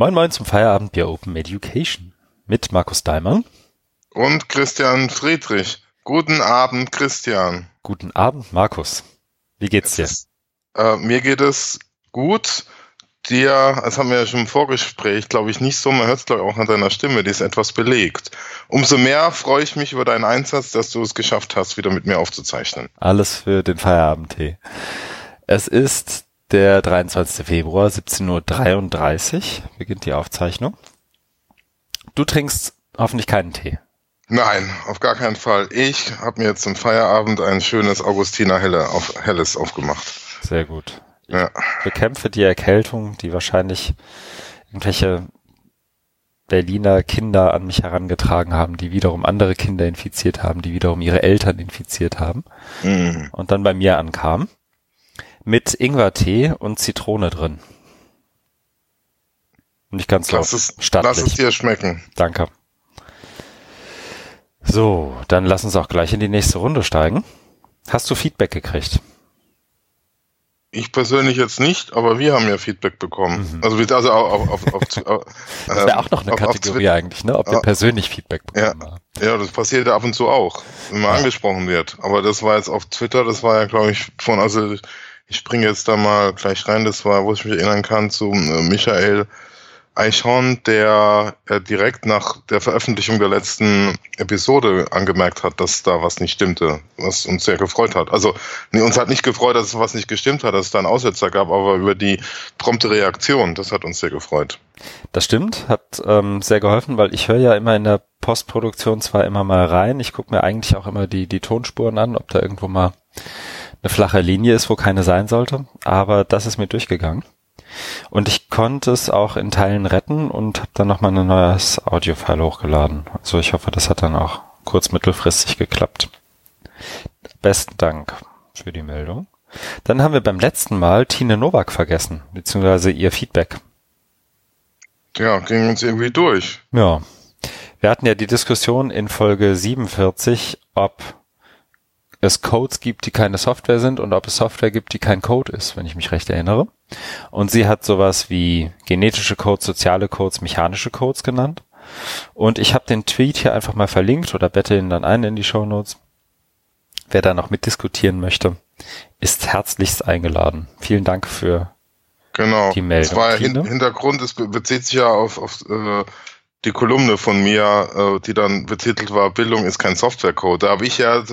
Moin Moin zum Feierabend Bier Open Education mit Markus Daimann. Und Christian Friedrich. Guten Abend, Christian. Guten Abend, Markus. Wie geht's dir? Ist, äh, mir geht es gut. Dir, das haben wir ja schon im Vorgespräch, glaube ich, nicht so. Man hört es, glaube ich, auch an deiner Stimme, die ist etwas belegt. Umso mehr freue ich mich über deinen Einsatz, dass du es geschafft hast, wieder mit mir aufzuzeichnen. Alles für den Feierabendtee. Es ist der 23. Februar, 17.33 Uhr beginnt die Aufzeichnung. Du trinkst hoffentlich keinen Tee. Nein, auf gar keinen Fall. Ich habe mir jetzt zum Feierabend ein schönes Augustiner Helle auf, Helles aufgemacht. Sehr gut. Ich ja. bekämpfe die Erkältung, die wahrscheinlich irgendwelche Berliner Kinder an mich herangetragen haben, die wiederum andere Kinder infiziert haben, die wiederum ihre Eltern infiziert haben mm. und dann bei mir ankam mit Ingwertee und Zitrone drin. Nicht ganz laut. Lass es, stattlich. lass es dir schmecken. Danke. So, dann lass uns auch gleich in die nächste Runde steigen. Hast du Feedback gekriegt? Ich persönlich jetzt nicht, aber wir haben ja Feedback bekommen. Mhm. Also, also auf, auf, auf, auf Das wäre auch noch eine auf, Kategorie eigentlich, ne? Ob wir persönlich Feedback bekommen ja, haben. Ja, das passiert ab und zu auch, wenn man ja. angesprochen wird. Aber das war jetzt auf Twitter, das war ja, glaube ich, von, also ich springe jetzt da mal gleich rein, das war, wo ich mich erinnern kann, zu äh, Michael Eichhorn, der äh, direkt nach der Veröffentlichung der letzten Episode angemerkt hat, dass da was nicht stimmte, was uns sehr gefreut hat. Also nee, uns hat nicht gefreut, dass was nicht gestimmt hat, dass es da einen Aussetzer gab, aber über die prompte Reaktion, das hat uns sehr gefreut. Das stimmt, hat ähm, sehr geholfen, weil ich höre ja immer in der Postproduktion zwar immer mal rein, ich gucke mir eigentlich auch immer die, die Tonspuren an, ob da irgendwo mal eine flache Linie ist, wo keine sein sollte. Aber das ist mir durchgegangen. Und ich konnte es auch in Teilen retten und habe dann nochmal ein neues Audiofile hochgeladen. Also ich hoffe, das hat dann auch kurz mittelfristig geklappt. Besten Dank für die Meldung. Dann haben wir beim letzten Mal Tine Nowak vergessen, beziehungsweise ihr Feedback. Ja, ging uns irgendwie durch. Ja. Wir hatten ja die Diskussion in Folge 47, ob es Codes gibt, die keine Software sind und ob es Software gibt, die kein Code ist, wenn ich mich recht erinnere. Und sie hat sowas wie genetische Codes, soziale Codes, mechanische Codes genannt. Und ich habe den Tweet hier einfach mal verlinkt oder bette ihn dann ein in die Show Notes. Wer da noch mitdiskutieren möchte, ist herzlichst eingeladen. Vielen Dank für genau. die Meldung. Das war ja Hintergrund, es bezieht sich ja auf, auf äh, die Kolumne von mir, äh, die dann betitelt war, Bildung ist kein Softwarecode. Da habe ich ja äh,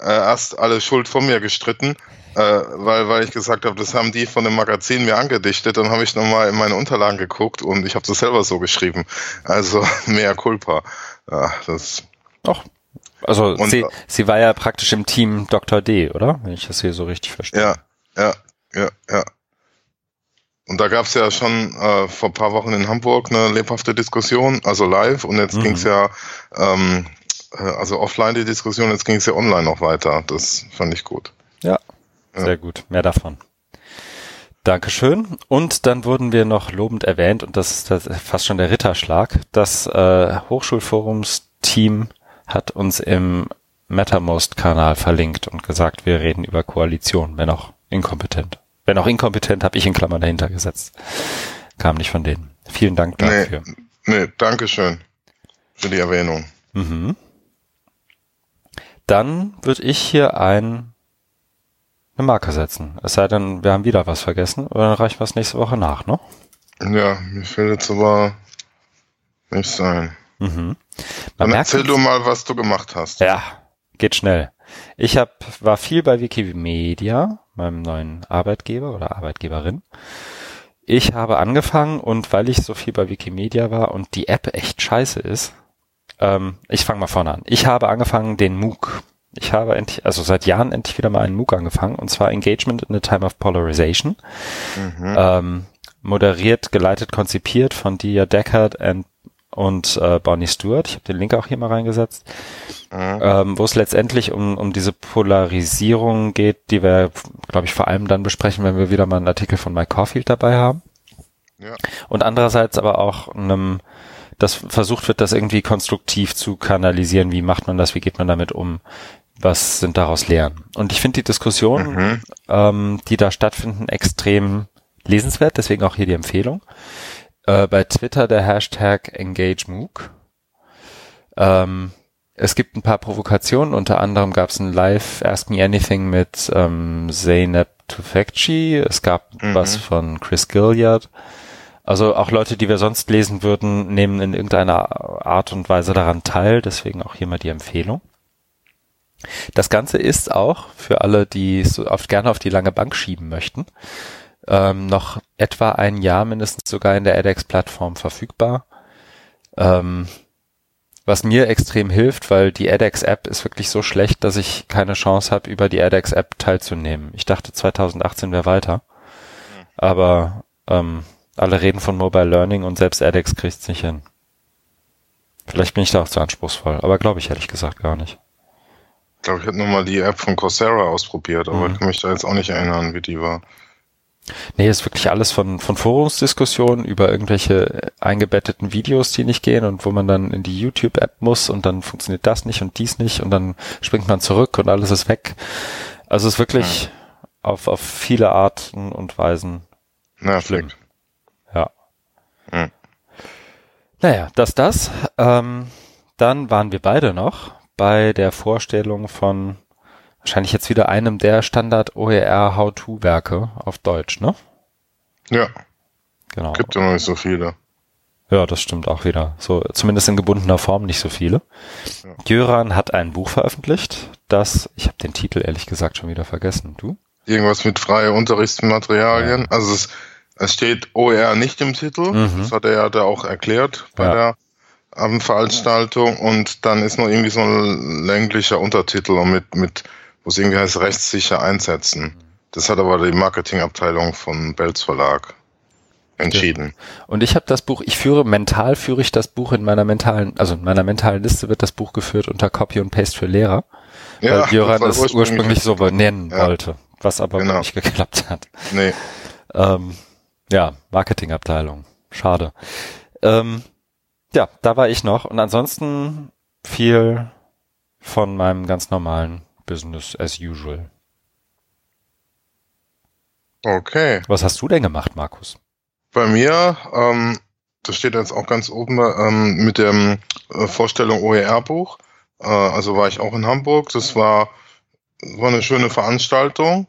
erst alle Schuld von mir gestritten, äh, weil, weil ich gesagt habe, das haben die von dem Magazin mir angedichtet. Dann habe ich nochmal in meine Unterlagen geguckt und ich habe das selber so geschrieben. Also mehr Culpa. Ja, das. Ach, also und, sie, sie war ja praktisch im Team Dr. D, oder? Wenn ich das hier so richtig verstehe. Ja, ja, ja, ja. Und da gab es ja schon äh, vor ein paar Wochen in Hamburg eine lebhafte Diskussion, also live, und jetzt mhm. ging es ja, ähm, äh, also offline die Diskussion, jetzt ging es ja online noch weiter. Das fand ich gut. Ja, ja, sehr gut. Mehr davon. Dankeschön. Und dann wurden wir noch lobend erwähnt, und das ist das fast schon der Ritterschlag, das äh, Hochschulforums-Team hat uns im Mattermost-Kanal verlinkt und gesagt, wir reden über Koalition, wenn auch inkompetent. Wenn auch inkompetent, habe ich in Klammern dahinter gesetzt. Kam nicht von denen. Vielen Dank dafür. Nee, nee Dankeschön für die Erwähnung. Mhm. Dann würde ich hier ein, eine Marke setzen. Es sei denn, wir haben wieder was vergessen, oder dann reichen wir es nächste Woche nach, ne? Ja, mir fällt jetzt aber nicht sein. Mhm. Dann erzähl du mal, was du gemacht hast. Ja, geht schnell. Ich hab, war viel bei Wikimedia, meinem neuen Arbeitgeber oder Arbeitgeberin. Ich habe angefangen und weil ich so viel bei Wikimedia war und die App echt scheiße ist, ähm, ich fange mal vorne an. Ich habe angefangen den MOOC. Ich habe endlich, also seit Jahren endlich wieder mal einen MOOC angefangen und zwar Engagement in a Time of Polarization. Mhm. Ähm, moderiert, geleitet, konzipiert von Dia Deckard and und äh, Bonnie Stewart. Ich habe den Link auch hier mal reingesetzt, mhm. ähm, wo es letztendlich um, um diese Polarisierung geht, die wir, glaube ich, vor allem dann besprechen, wenn wir wieder mal einen Artikel von Mike Caulfield dabei haben. Ja. Und andererseits aber auch einem, dass versucht wird, das irgendwie konstruktiv zu kanalisieren. Wie macht man das? Wie geht man damit um? Was sind daraus Lehren? Und ich finde die Diskussionen, mhm. ähm, die da stattfinden, extrem lesenswert. Deswegen auch hier die Empfehlung Äh, bei Twitter der Hashtag EngageMOOC. Ähm, es gibt ein paar Provokationen, unter anderem gab es ein Live Ask Me Anything mit ähm, Zeynep Tufekci, es gab mhm. was von Chris Gilliard. Also auch Leute, die wir sonst lesen würden, nehmen in irgendeiner Art und Weise daran teil, deswegen auch hier mal die Empfehlung. Das Ganze ist auch für alle, die es oft gerne auf die lange Bank schieben möchten, ähm, noch etwa ein Jahr mindestens sogar in der edX-Plattform verfügbar. Ähm, was mir extrem hilft, weil die edX-App ist wirklich so schlecht, dass ich keine Chance habe, über die edX-App teilzunehmen. Ich dachte 2018 wäre weiter, aber ähm, alle reden von Mobile Learning und selbst edX kriegt es nicht hin. Vielleicht bin ich da auch zu anspruchsvoll, aber glaube ich ehrlich gesagt gar nicht. Ich glaube, ich hätte nochmal die App von Coursera ausprobiert, aber mhm. ich kann mich da jetzt auch nicht erinnern, wie die war. Nee, ist wirklich alles von, von Forumsdiskussionen über irgendwelche eingebetteten Videos, die nicht gehen und wo man dann in die YouTube-App muss und dann funktioniert das nicht und dies nicht und dann springt man zurück und alles ist weg. Also es ist wirklich ja. auf, auf viele Arten und Weisen Na, schlimm. Ja. Hm. Naja, das, das. Ähm, dann waren wir beide noch bei der Vorstellung von wahrscheinlich jetzt wieder einem der Standard OER How-To-Werke auf Deutsch, ne? Ja. Genau. Gibt ja noch nicht so viele. Ja, das stimmt auch wieder. So, zumindest in gebundener Form nicht so viele. Ja. Jöran hat ein Buch veröffentlicht, das, ich habe den Titel ehrlich gesagt schon wieder vergessen. Du? Irgendwas mit freie Unterrichtsmaterialien. Ja. Also es, es steht OER nicht im Titel. Mhm. Das hat er ja da auch erklärt bei ja. der Abendveranstaltung. Und dann ist noch irgendwie so ein länglicher Untertitel mit, mit es irgendwie heißt, rechtssicher einsetzen. Das hat aber die Marketingabteilung von Belz Verlag entschieden. Und ich habe das Buch, ich führe mental führe ich das Buch in meiner mentalen, also in meiner mentalen Liste wird das Buch geführt unter Copy und Paste für Lehrer, ja, weil Jöran es ursprünglich, ursprünglich so nennen ja. wollte, was aber genau. nicht geklappt hat. Nee. Ähm, ja, Marketingabteilung. Schade. Ähm, ja, da war ich noch und ansonsten viel von meinem ganz normalen Business as usual. Okay. Was hast du denn gemacht, Markus? Bei mir, ähm, das steht jetzt auch ganz oben ähm, mit der äh, Vorstellung OER-Buch. Äh, also war ich auch in Hamburg. Das war, war eine schöne Veranstaltung.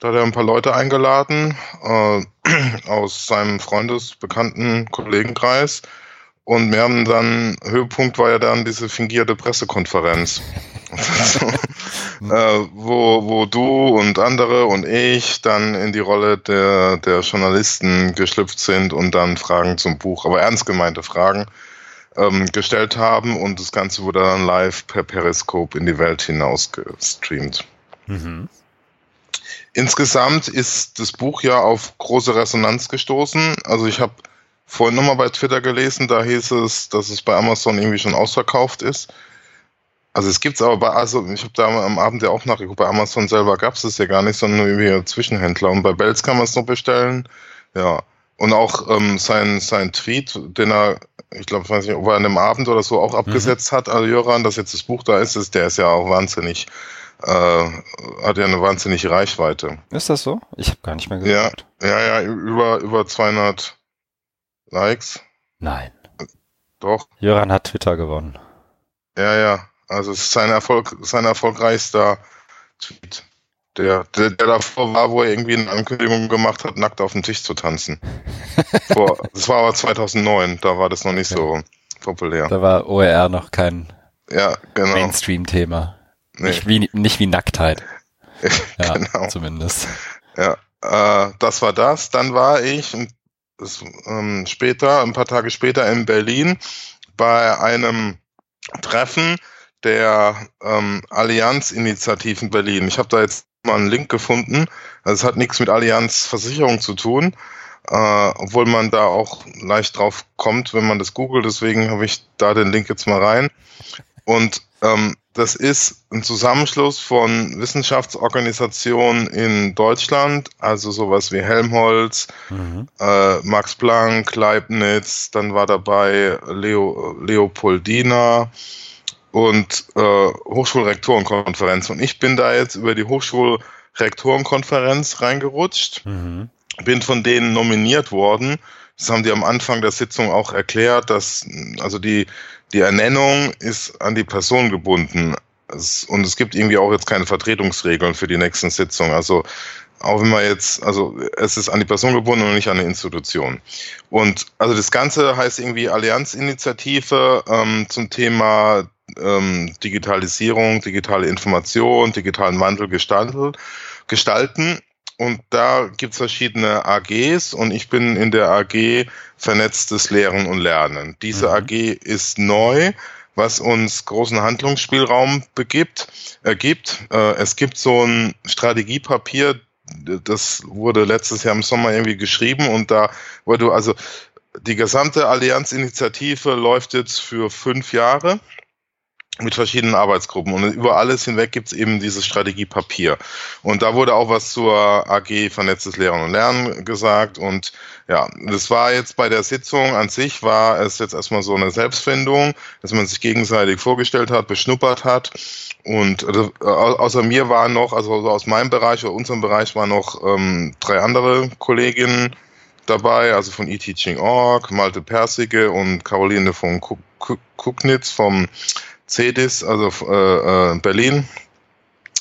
Da hat er ein paar Leute eingeladen äh, aus seinem Freundes-, Bekannten-, Kollegenkreis. Und wir haben dann, Höhepunkt war ja dann diese fingierte Pressekonferenz. äh, wo, wo du und andere und ich dann in die Rolle der, der Journalisten geschlüpft sind und dann Fragen zum Buch, aber ernst gemeinte Fragen ähm, gestellt haben und das Ganze wurde dann live per Periscope in die Welt hinaus gestreamt. Mhm. Insgesamt ist das Buch ja auf große Resonanz gestoßen. Also ich habe vorhin nochmal bei Twitter gelesen, da hieß es, dass es bei Amazon irgendwie schon ausverkauft ist. Also es gibt's aber bei, also ich habe da am Abend ja auch nachgeguckt, bei Amazon selber gab's es ja gar nicht, sondern nur irgendwie Zwischenhändler. Und bei Bells kann man es noch bestellen. Ja. Und auch ähm, sein, sein Tweet, den er, ich glaube, weiß nicht, ob er an dem Abend oder so auch abgesetzt mhm. hat, also Jöran, dass jetzt das Buch da ist, ist der ist ja auch wahnsinnig, äh, hat ja eine wahnsinnige Reichweite. Ist das so? Ich habe gar nicht mehr gehört. Ja, ja, ja, über, über 200 Likes. Nein. Doch. Jöran hat Twitter gewonnen. Ja, ja. Also es ist sein Erfolg, sein erfolgreichster Tweet. Der, der, der davor war, wo er irgendwie eine Ankündigung gemacht hat, nackt auf dem Tisch zu tanzen. Vor, das war aber 2009, da war das noch nicht okay. so populär. Da war OER noch kein ja, genau. Mainstream-Thema. Nee. Nicht, wie, nicht wie Nacktheit. Ja, genau. zumindest. Ja, äh, das war das. Dann war ich das, ähm, später, ein paar Tage später in Berlin bei einem Treffen der ähm, Allianz-Initiativen Berlin. Ich habe da jetzt mal einen Link gefunden. Also es hat nichts mit Allianz Versicherung zu tun, äh, obwohl man da auch leicht drauf kommt, wenn man das googelt. Deswegen habe ich da den Link jetzt mal rein. Und ähm, das ist ein Zusammenschluss von Wissenschaftsorganisationen in Deutschland, also sowas wie Helmholtz, mhm. äh, Max Planck, Leibniz, dann war dabei Leo, Leopoldina, und äh, Hochschulrektorenkonferenz. Und ich bin da jetzt über die Hochschulrektorenkonferenz reingerutscht, mhm. bin von denen nominiert worden das haben die am Anfang der Sitzung auch erklärt, dass also die, die Ernennung ist an die Person gebunden. und es gibt irgendwie auch jetzt keine Vertretungsregeln für die nächsten Sitzungen. Also auch wenn man jetzt, also es ist an die Person gebunden und nicht an die Institution. Und also das Ganze heißt irgendwie Allianzinitiative ähm, zum Thema ähm, Digitalisierung, digitale Information, digitalen Wandel gestalten. Und da gibt's verschiedene AGs und ich bin in der AG vernetztes Lehren und Lernen. Diese mhm. AG ist neu, was uns großen Handlungsspielraum begibt, ergibt. Äh, es gibt so ein Strategiepapier, das wurde letztes Jahr im Sommer irgendwie geschrieben und da wurde also die gesamte Allianzinitiative läuft jetzt für fünf Jahre mit verschiedenen Arbeitsgruppen. Und über alles hinweg gibt es eben dieses Strategiepapier. Und da wurde auch was zur AG Vernetztes Lehren und Lernen gesagt. Und ja, das war jetzt bei der Sitzung an sich war es jetzt erstmal so eine Selbstfindung, dass man sich gegenseitig vorgestellt hat, beschnuppert hat. Und also, außer mir waren noch, also aus meinem Bereich oder unserem Bereich waren noch ähm, drei andere Kolleginnen dabei, also von eTeaching.org, Malte Persige und Caroline von Kucknitz vom CEDIS, also äh, äh, Berlin,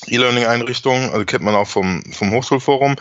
E-Learning-Einrichtung, also kennt man auch vom, vom Hochschulforum.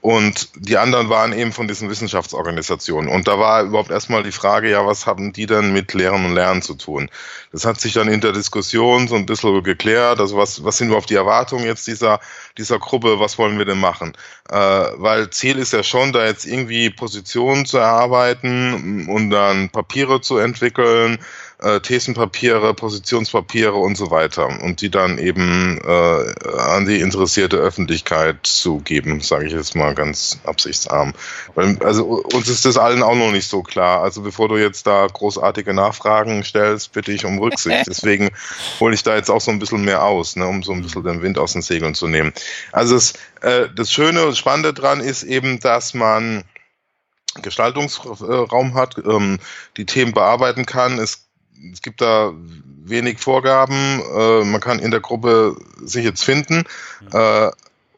Und die anderen waren eben von diesen Wissenschaftsorganisationen. Und da war überhaupt erstmal die Frage, ja, was haben die denn mit Lehren und Lernen zu tun? Das hat sich dann in der Diskussion so ein bisschen geklärt. Also was, was sind überhaupt die Erwartungen jetzt dieser, dieser Gruppe? Was wollen wir denn machen? Äh, weil Ziel ist ja schon, da jetzt irgendwie Positionen zu erarbeiten und dann Papiere zu entwickeln, äh, Thesenpapiere, Positionspapiere und so weiter und die dann eben äh, an die interessierte Öffentlichkeit zu geben, sage ich jetzt mal ganz absichtsarm. Weil, also uns ist das allen auch noch nicht so klar. Also bevor du jetzt da großartige Nachfragen stellst, bitte ich um Rücksicht. Deswegen hole ich da jetzt auch so ein bisschen mehr aus, ne, um so ein bisschen den Wind aus den Segeln zu nehmen. Also das, äh, das Schöne und Spannende dran ist eben, dass man Gestaltungsraum hat, ähm, die Themen bearbeiten kann. Es es gibt da wenig Vorgaben. Äh, man kann in der Gruppe sich jetzt finden äh,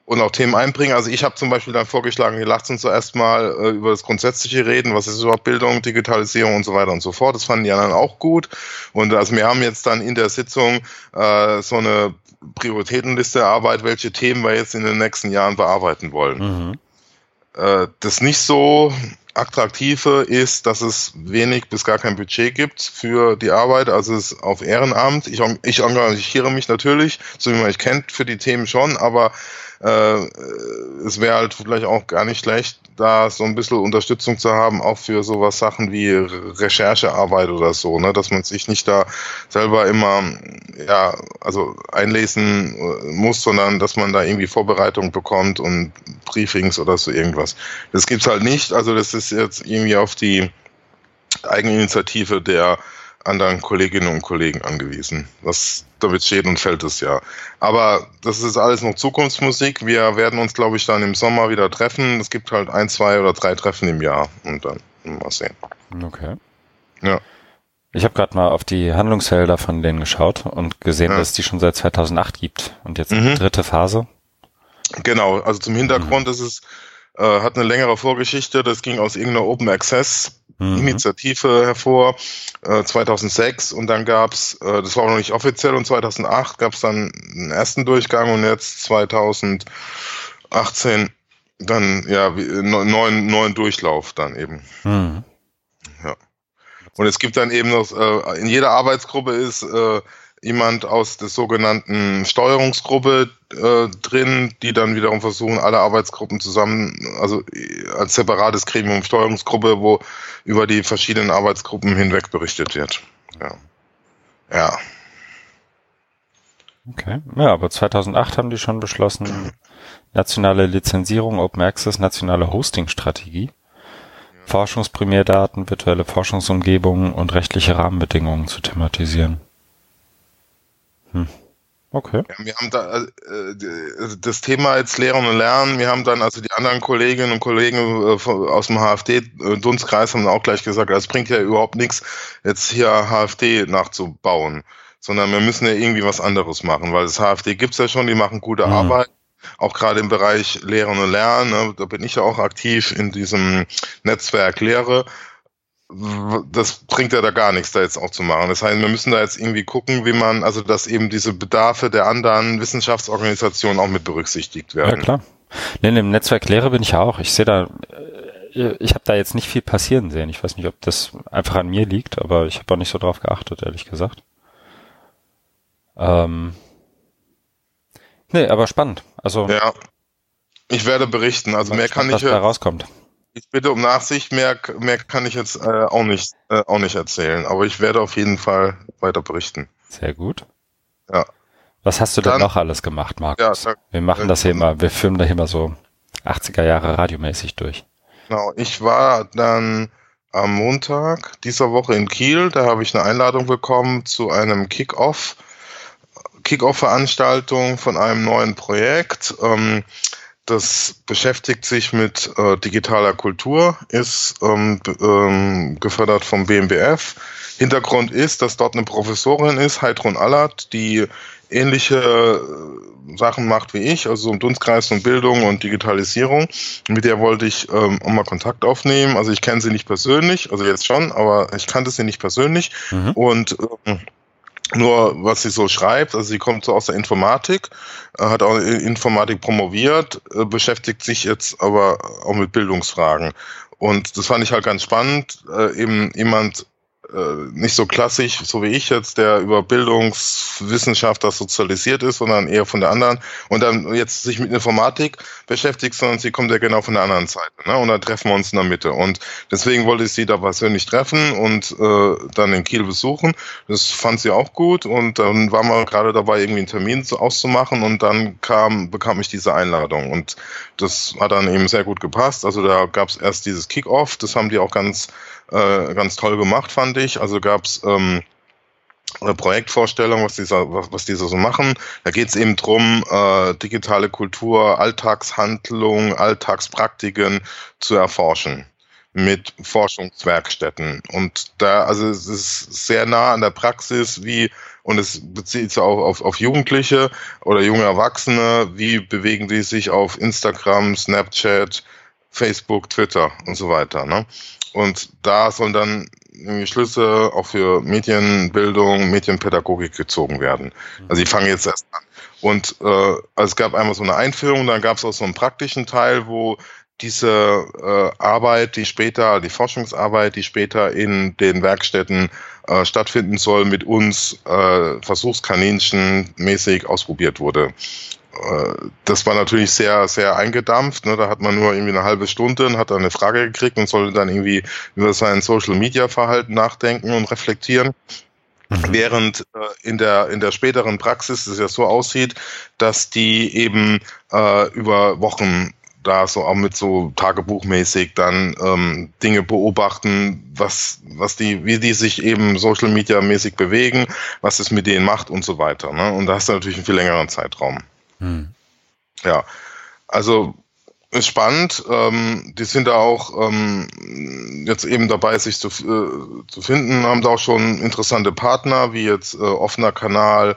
und auch Themen einbringen. Also ich habe zum Beispiel dann vorgeschlagen, wir lasst uns zuerst mal äh, über das Grundsätzliche reden, was ist überhaupt Bildung, Digitalisierung und so weiter und so fort. Das fanden die anderen auch gut. Und also wir haben jetzt dann in der Sitzung äh, so eine Prioritätenliste erarbeitet, welche Themen wir jetzt in den nächsten Jahren bearbeiten wollen. Mhm. Äh, das nicht so Attraktive ist, dass es wenig bis gar kein Budget gibt für die Arbeit, also es ist auf Ehrenamt. Ich, ich engagiere mich natürlich, so wie man mich kennt, für die Themen schon, aber äh, es wäre halt vielleicht auch gar nicht schlecht, da so ein bisschen Unterstützung zu haben, auch für sowas Sachen wie Recherchearbeit oder so, ne, dass man sich nicht da selber immer, ja, also einlesen muss, sondern dass man da irgendwie Vorbereitung bekommt und Briefings oder so irgendwas. Das gibt's halt nicht, also das ist jetzt irgendwie auf die Eigeninitiative der anderen Kolleginnen und Kollegen angewiesen. Was damit steht und fällt es ja. Aber das ist alles noch Zukunftsmusik. Wir werden uns, glaube ich, dann im Sommer wieder treffen. Es gibt halt ein, zwei oder drei Treffen im Jahr und dann mal sehen. Okay. Ja. Ich habe gerade mal auf die Handlungsfelder von denen geschaut und gesehen, ja. dass es die schon seit 2008 gibt und jetzt mhm. dritte Phase. Genau, also zum Hintergrund mhm. ist es äh, hat eine längere Vorgeschichte. Das ging aus irgendeiner Open Access mhm. Initiative hervor, äh, 2006 und dann gab's, äh, das war auch noch nicht offiziell und 2008 gab's dann einen ersten Durchgang und jetzt 2018 dann ja neuen neuen Durchlauf dann eben. Mhm. Ja. Und es gibt dann eben noch äh, in jeder Arbeitsgruppe ist äh, jemand aus der sogenannten Steuerungsgruppe äh, drin, die dann wiederum versuchen, alle Arbeitsgruppen zusammen, also als separates Gremium Steuerungsgruppe, wo über die verschiedenen Arbeitsgruppen hinweg berichtet wird. Ja. Ja. Okay. Ja, aber 2008 haben die schon beschlossen, nationale Lizenzierung, Open Access, nationale Hosting-Strategie, Forschungsprimärdaten, virtuelle Forschungsumgebungen und rechtliche Rahmenbedingungen zu thematisieren. Hm. Okay. Ja, wir haben da äh, das Thema jetzt Lehren und Lernen. Wir haben dann also die anderen Kolleginnen und Kollegen äh, aus dem HFD-Dunstkreis haben auch gleich gesagt, es bringt ja überhaupt nichts, jetzt hier HFD nachzubauen, sondern wir müssen ja irgendwie was anderes machen, weil das HFD gibt's ja schon, die machen gute mhm. Arbeit auch gerade im Bereich Lehren und Lernen, ne, da bin ich ja auch aktiv in diesem Netzwerk Lehre. Das bringt ja da gar nichts, da jetzt auch zu machen. Das heißt, wir müssen da jetzt irgendwie gucken, wie man, also dass eben diese Bedarfe der anderen Wissenschaftsorganisationen auch mit berücksichtigt werden. Ja, klar. Nee, im Netzwerk Lehre bin ich ja auch. Ich sehe da, äh, ich habe da jetzt nicht viel passieren sehen. Ich weiß nicht, ob das einfach an mir liegt, aber ich habe auch nicht so drauf geachtet, ehrlich gesagt. Ähm, nee, aber spannend. Also ja, ich werde berichten. Also mehr kann spannend, ich. Was da rauskommt. Ich bitte um Nachsicht. Mehr, mehr kann ich jetzt äh, auch nicht äh, auch nicht erzählen. Aber ich werde auf jeden Fall weiter berichten. Sehr gut. Ja. Was hast du denn noch alles gemacht, Markus? Ja, wir machen das hier immer, wir filmen da immer so 80er Jahre radiomäßig durch. Genau, ich war dann am Montag dieser Woche in Kiel, da habe ich eine Einladung bekommen zu einem Kick-Off Kick-Off-Veranstaltung von einem neuen Projekt. Ähm, das beschäftigt sich mit äh, digitaler Kultur, ist ähm, ähm, gefördert vom BMBF. Hintergrund ist, dass dort eine Professorin ist, Heidrun Allert, die ähnliche äh, Sachen macht wie ich, also um Dunstkreis und Bildung und Digitalisierung. Mit der wollte ich ähm, auch mal Kontakt aufnehmen. Also ich kenne sie nicht persönlich, also jetzt schon, aber ich kannte sie nicht persönlich. Mhm. Und ähm, nur was sie so schreibt, also sie kommt so aus der Informatik, äh, hat auch Informatik promoviert, äh, beschäftigt sich jetzt aber auch mit Bildungsfragen. Und das fand ich halt ganz spannend, äh, eben jemand äh, nicht so klassisch, so wie ich jetzt, der über Bildungswissenschaftler sozialisiert ist, sondern eher von der anderen und dann jetzt sich mit Informatik beschäftigt, sondern sie kommt ja genau von der anderen Seite. Ne? Und dann treffen wir uns in der Mitte. Und deswegen wollte ich sie da persönlich treffen und äh, dann in Kiel besuchen. Das fand sie auch gut und dann waren wir gerade dabei, irgendwie einen Termin so auszumachen und dann kam, bekam ich diese Einladung und das hat dann eben sehr gut gepasst. Also da gab es erst dieses Kick-Off, das haben die auch ganz äh, ganz toll gemacht, fand ich. Also gab's ähm, eine Projektvorstellung, was diese, was, diese so machen. Da geht es eben drum, äh, digitale Kultur, Alltagshandlung, Alltagspraktiken zu erforschen mit Forschungswerkstätten. Und da, also es ist sehr nah an der Praxis, wie, und es bezieht sich auch auf, auf Jugendliche oder junge Erwachsene, wie bewegen die sich auf Instagram, Snapchat, Facebook, Twitter und so weiter. Ne? Und da sollen dann Schlüsse auch für Medienbildung, Medienpädagogik gezogen werden. Also ich fange jetzt erst an. Und äh, also es gab einmal so eine Einführung, dann gab es auch so einen praktischen Teil, wo diese äh, Arbeit, die später, die Forschungsarbeit, die später in den Werkstätten äh, stattfinden soll, mit uns äh, Versuchskaninchen mäßig ausprobiert wurde. Äh, das war natürlich sehr, sehr eingedampft. Ne? Da hat man nur irgendwie eine halbe Stunde und hat dann eine Frage gekriegt und sollte dann irgendwie über sein Social Media Verhalten nachdenken und reflektieren. Mhm. Während äh, in der in der späteren Praxis es ja so aussieht, dass die eben äh, über Wochen da so auch mit so Tagebuchmäßig dann ähm, Dinge beobachten, was was die wie die sich eben Social Media mäßig bewegen, was es mit denen macht und so weiter. Ne? Und da hast du natürlich einen viel längeren Zeitraum. Hm. Ja, also ist spannend. Ähm, die sind da auch ähm, jetzt eben dabei, sich zu, äh, zu finden, haben da auch schon interessante Partner, wie jetzt äh, offener Kanal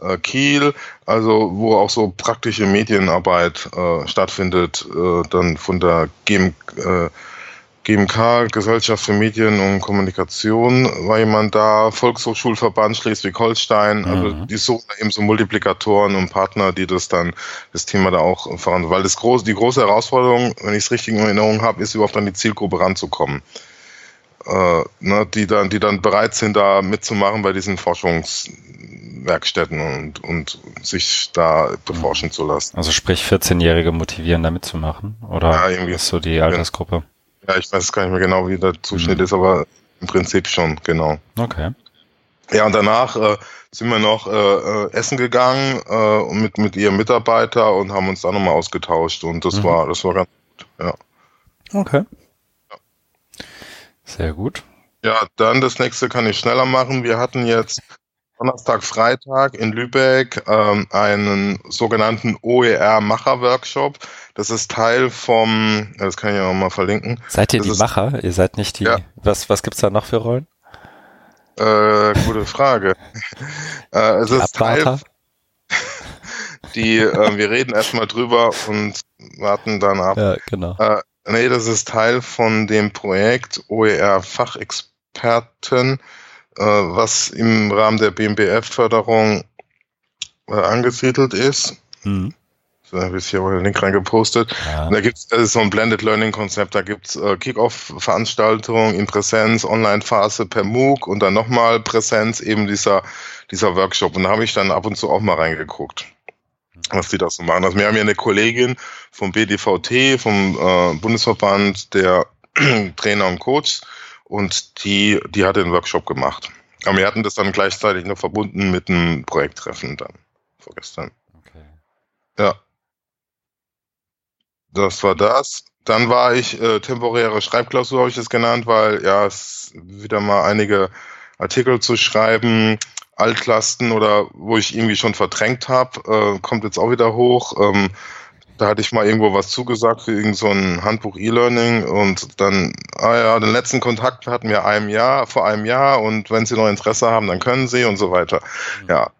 äh, Kiel, also wo auch so praktische Medienarbeit äh, stattfindet, äh, dann von der GM, äh, GMK, Gesellschaft für Medien und Kommunikation, war jemand da, Volkshochschulverband Schleswig-Holstein, also mhm. also die suchen eben so Multiplikatoren und Partner, die das dann, das Thema da auch voran, weil das große, die große Herausforderung, wenn ich es richtig in Erinnerung habe, ist überhaupt an die Zielgruppe ranzukommen. Äh, ne, die dann, die dann bereit sind, da mitzumachen bei diesen Forschungswerkstätten und, und sich da beforschen mhm. zu lassen. Also sprich 14-Jährige motivieren, da mitzumachen? Oder ja, irgendwie, ist so die Altersgruppe? Ja. Ja, ich weiß gar nicht mehr genau, wie der Zuschnitt mhm. ist, aber im Prinzip schon, genau. Okay. Ja, und danach äh, sind wir noch äh, äh essen gegangen äh, mit, mit ihrem Mitarbeiter und haben uns da nochmal ausgetauscht und das mhm. war, das war ganz gut, ja. Okay. Ja. Sehr gut. Ja, dann das nächste kann ich schneller machen. Wir hatten jetzt Donnerstag, Freitag in Lübeck ähm, einen sogenannten OER-Macher-Workshop. Das ist Teil vom, das kann ich auch mal verlinken. Seid ihr das die ist, Macher? Ihr seid nicht die, ja. was, was gibt's da noch für Rollen? Äh, gute Frage. äh, es die ist Teil, die, äh, wir reden erstmal drüber und warten dann ab. Ja, genau. Äh, nee, das ist Teil von dem Projekt OER Fachexperten, äh, was im Rahmen der BMBF-Förderung äh, angesiedelt ist. Mhm. Da habe ich hier mal den Link reingepostet. Ja. Da gibt's, das ist so ein Blended Learning Konzept. Da gibt's äh, Kick-Off-Veranstaltungen in Präsenz, Online-Phase per MOOC und dann nochmal Präsenz, eben dieser, dieser Workshop. Und da habe ich dann ab und zu auch mal reingeguckt, was die da so machen. Also wir haben ja eine Kollegin vom BDVT, vom äh, Bundesverband der Trainer und Coaches und die, die hat den Workshop gemacht. Aber wir hatten das dann gleichzeitig noch verbunden mit einem Projekttreffen dann vorgestern. Okay. Ja. Das war das. Dann war ich äh, temporäre Schreibklausur, habe ich das genannt, weil ja, es wieder mal einige Artikel zu schreiben, Altlasten oder wo ich irgendwie schon verdrängt habe, äh, kommt jetzt auch wieder hoch. Ähm, da hatte ich mal irgendwo was zugesagt für irgend so ein Handbuch E-Learning und dann, ah ja, den letzten Kontakt hatten wir einem Jahr, vor einem Jahr und wenn Sie noch Interesse haben, dann können Sie und so weiter. Ja.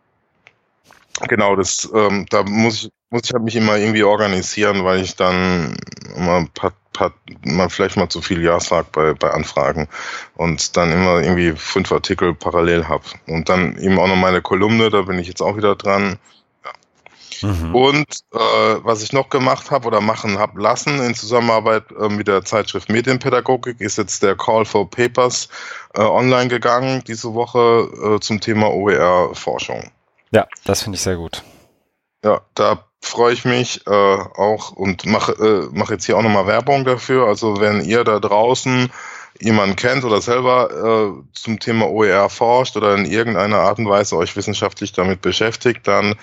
Genau, das, ähm, da muss ich, muss ich halt mich immer irgendwie organisieren, weil ich dann immer paar, paar, mal vielleicht mal zu viel Ja sag bei, bei Anfragen und dann immer irgendwie fünf Artikel parallel hab Und dann eben auch noch meine Kolumne, da bin ich jetzt auch wieder dran. Mhm. Und äh, was ich noch gemacht habe oder machen habe lassen in Zusammenarbeit äh, mit der Zeitschrift Medienpädagogik ist jetzt der Call for Papers äh, online gegangen diese Woche äh, zum Thema OER-Forschung. Ja, das finde ich sehr gut. Ja, da freue ich mich äh, auch und mache äh, mach jetzt hier auch nochmal Werbung dafür. Also wenn ihr da draußen jemanden kennt oder selber äh, zum Thema OER forscht oder in irgendeiner Art und Weise euch wissenschaftlich damit beschäftigt, dann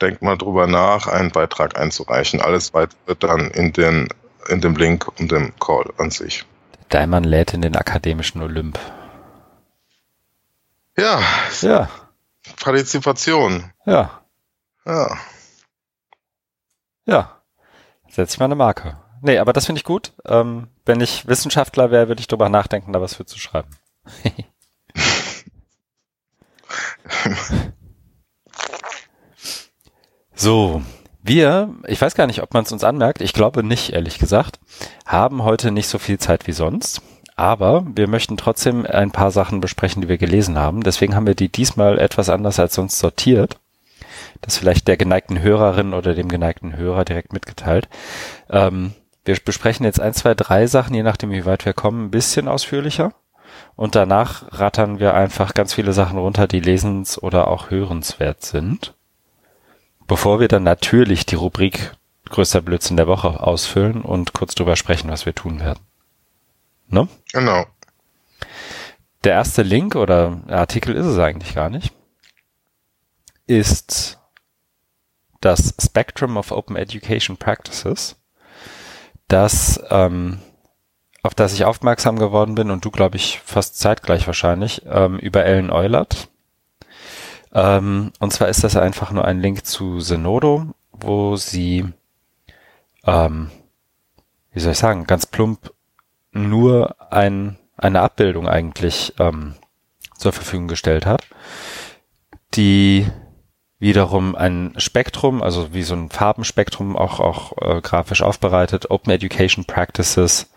denkt mal drüber nach, einen Beitrag einzureichen. Alles weitere wird dann in, den, in dem Link und dem Call an sich. Daimann lädt in den akademischen Olymp. Ja, Ja, Partizipation. ja, Ja. Ja. Setze ich mal eine Marke. Nee, aber das finde ich gut. Ähm, wenn ich Wissenschaftler wäre, würde ich drüber nachdenken, da was für zu schreiben. so, wir, ich weiß gar nicht, ob man es uns anmerkt, ich glaube nicht, ehrlich gesagt, haben heute nicht so viel Zeit wie sonst. Aber wir möchten trotzdem ein paar Sachen besprechen, die wir gelesen haben. Deswegen haben wir die diesmal etwas anders als sonst sortiert. Das vielleicht der geneigten Hörerin oder dem geneigten Hörer direkt mitgeteilt. Ähm, wir besprechen jetzt ein, zwei, drei Sachen, je nachdem, wie weit wir kommen, ein bisschen ausführlicher. Und danach rattern wir einfach ganz viele Sachen runter, die lesens- oder auch hörenswert sind. Bevor wir dann natürlich die Rubrik größter Blödsinn der Woche ausfüllen und kurz drüber sprechen, was wir tun werden. Ne? Genau. Der erste Link oder Artikel ist es eigentlich gar nicht, ist das Spectrum of Open Education Practices, das, ähm, auf das ich aufmerksam geworden bin und du, glaube ich, fast zeitgleich wahrscheinlich, ähm, über Ellen Eulert. Ähm, und zwar ist das einfach nur ein Link zu Zenodo, wo sie, ähm, wie soll ich sagen, ganz plump nur ein, eine Abbildung eigentlich ähm, zur Verfügung gestellt hat, die wiederum ein Spektrum, also wie so ein Farbenspektrum auch, auch äh, grafisch aufbereitet, Open Education Practices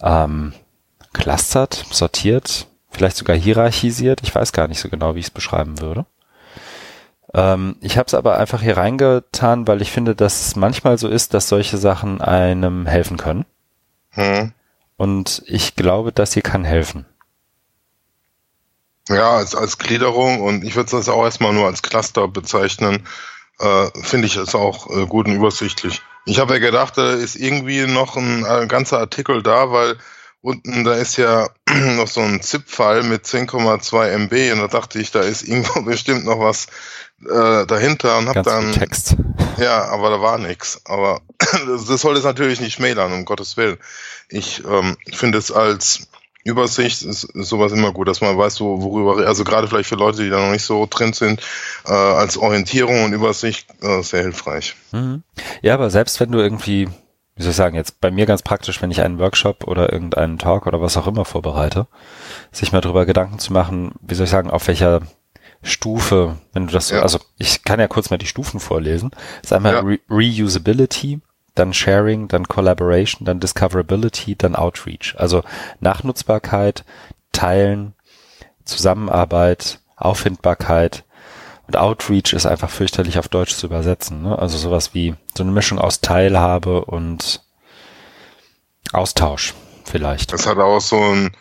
ähm, clustert, sortiert, vielleicht sogar hierarchisiert. Ich weiß gar nicht so genau, wie ich es beschreiben würde. Ähm, ich habe es aber einfach hier reingetan, weil ich finde, dass es manchmal so ist, dass solche Sachen einem helfen können. Hm. Und ich glaube, das hier kann helfen. Ja, als, als Gliederung und ich würde das auch erstmal nur als Cluster bezeichnen, äh, finde ich es auch äh, gut und übersichtlich. Ich habe ja gedacht, da ist irgendwie noch ein, ein ganzer Artikel da, weil unten da ist ja noch so ein ZIP-File mit 10,2 MB und da dachte ich, da ist irgendwo bestimmt noch was äh, dahinter und habe dann Text. ja, aber da war nichts. Aber das, das soll es natürlich nicht schmälern, um Gottes Willen. Ich ähm, finde es als Übersicht ist, ist sowas immer gut, dass man weiß, wo, worüber, also gerade vielleicht für Leute, die da noch nicht so drin sind, äh, als Orientierung und Übersicht äh, sehr hilfreich. Mhm. Ja, aber selbst wenn du irgendwie, wie soll ich sagen, jetzt bei mir ganz praktisch, wenn ich einen Workshop oder irgendeinen Talk oder was auch immer vorbereite, sich mal drüber Gedanken zu machen, wie soll ich sagen, auf welcher Stufe, wenn du das so, Ja. also ich kann ja kurz mal die Stufen vorlesen. Das ist einmal Ja. Re Reusability, dann Sharing, dann Collaboration, dann Discoverability, dann Outreach. Also Nachnutzbarkeit, Teilen, Zusammenarbeit, Auffindbarkeit und Outreach ist einfach fürchterlich auf Deutsch zu übersetzen. Ne? Also sowas wie so eine Mischung aus Teilhabe und Austausch vielleicht. Das hat auch so einen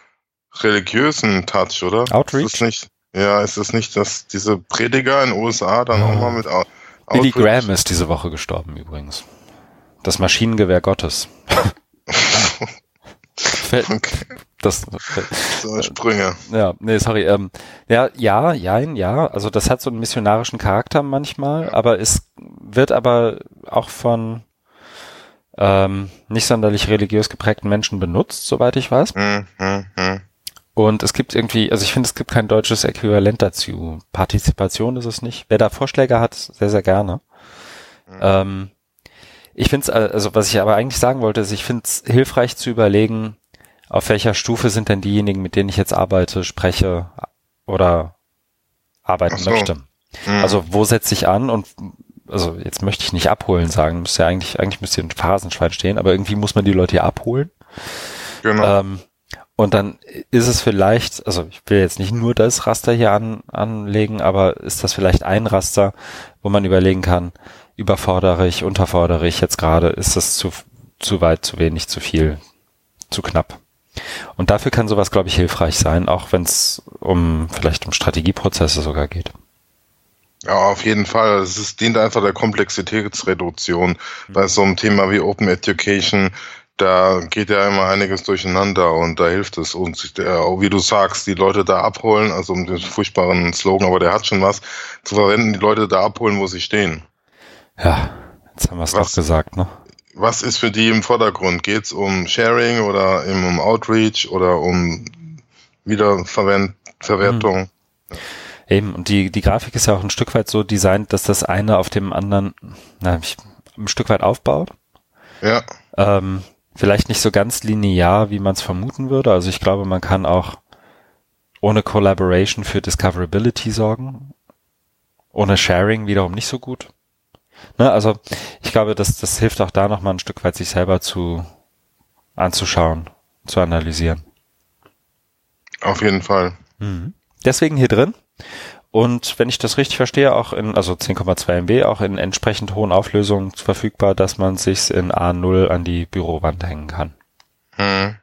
religiösen Touch, oder? Outreach? Ist es nicht, ja, ist es nicht, dass diese Prediger in den USA dann auch Ja. mal mit Au- Billy Outreach- Graham ist diese Woche gestorben übrigens. Das Maschinengewehr Gottes. Fällt- Okay, das, so Sprünge. ja, nee, sorry. Ähm, ja, ja, jein, ja. Also das hat so einen missionarischen Charakter manchmal, aber es wird aber auch von ähm, nicht sonderlich religiös geprägten Menschen benutzt, soweit ich weiß. Hm, hm, hm. Und es gibt irgendwie, also ich finde, es gibt kein deutsches Äquivalent dazu. Partizipation ist es nicht. Wer da Vorschläge hat, sehr, sehr gerne. Ähm, ich finde es, also was ich aber eigentlich sagen wollte, ist, ich finde es hilfreich zu überlegen, auf welcher Stufe sind denn diejenigen, mit denen ich jetzt arbeite, spreche oder arbeiten so. möchte. Hm. Also wo setze ich an und also jetzt möchte ich nicht abholen sagen, müsste ja eigentlich, eigentlich müsste hier ein Phrasenschwein stehen, aber irgendwie muss man die Leute ja abholen. genau. Ähm, und dann ist es vielleicht, also ich will jetzt nicht nur das Raster hier an, anlegen, aber ist das vielleicht ein Raster, wo man überlegen kann, überfordere ich, unterfordere ich jetzt gerade, ist das zu, zu weit, zu wenig, zu viel, zu knapp. Und dafür kann sowas, glaube ich, hilfreich sein, auch wenn es um vielleicht um Strategieprozesse sogar geht. Ja, auf jeden Fall. Es ist, dient einfach der Komplexitätsreduktion. Bei so einem Thema wie Open Education, da geht ja immer einiges durcheinander und da hilft es. Äh, wie du sagst, die Leute da abholen, also um den furchtbaren Slogan, aber der hat schon was, zu verwenden, die Leute da abholen, wo sie stehen. Ja, jetzt haben wir es doch gesagt, ne? Was ist für die im Vordergrund? Geht es um Sharing oder eben um Outreach oder um Wiederverwertung? Eben, und die, die Grafik ist ja auch ein Stück weit so designt, dass das eine auf dem anderen na, ich, ein Stück weit aufbaut. Ja, Ähm, vielleicht nicht so ganz linear, wie man es vermuten würde. Also ich glaube, man kann auch ohne Collaboration für Discoverability sorgen. Ohne Sharing wiederum nicht so gut. Ne, also ich glaube, das, das hilft auch da nochmal ein Stück weit, sich selber zu anzuschauen, zu analysieren. auf jeden Fall. Mhm. Deswegen hier drin. Und wenn ich das richtig verstehe, auch in, also 10,2 MB, auch in entsprechend hohen Auflösungen verfügbar, dass man sich's in A0 an die Bürowand hängen kann. Hm.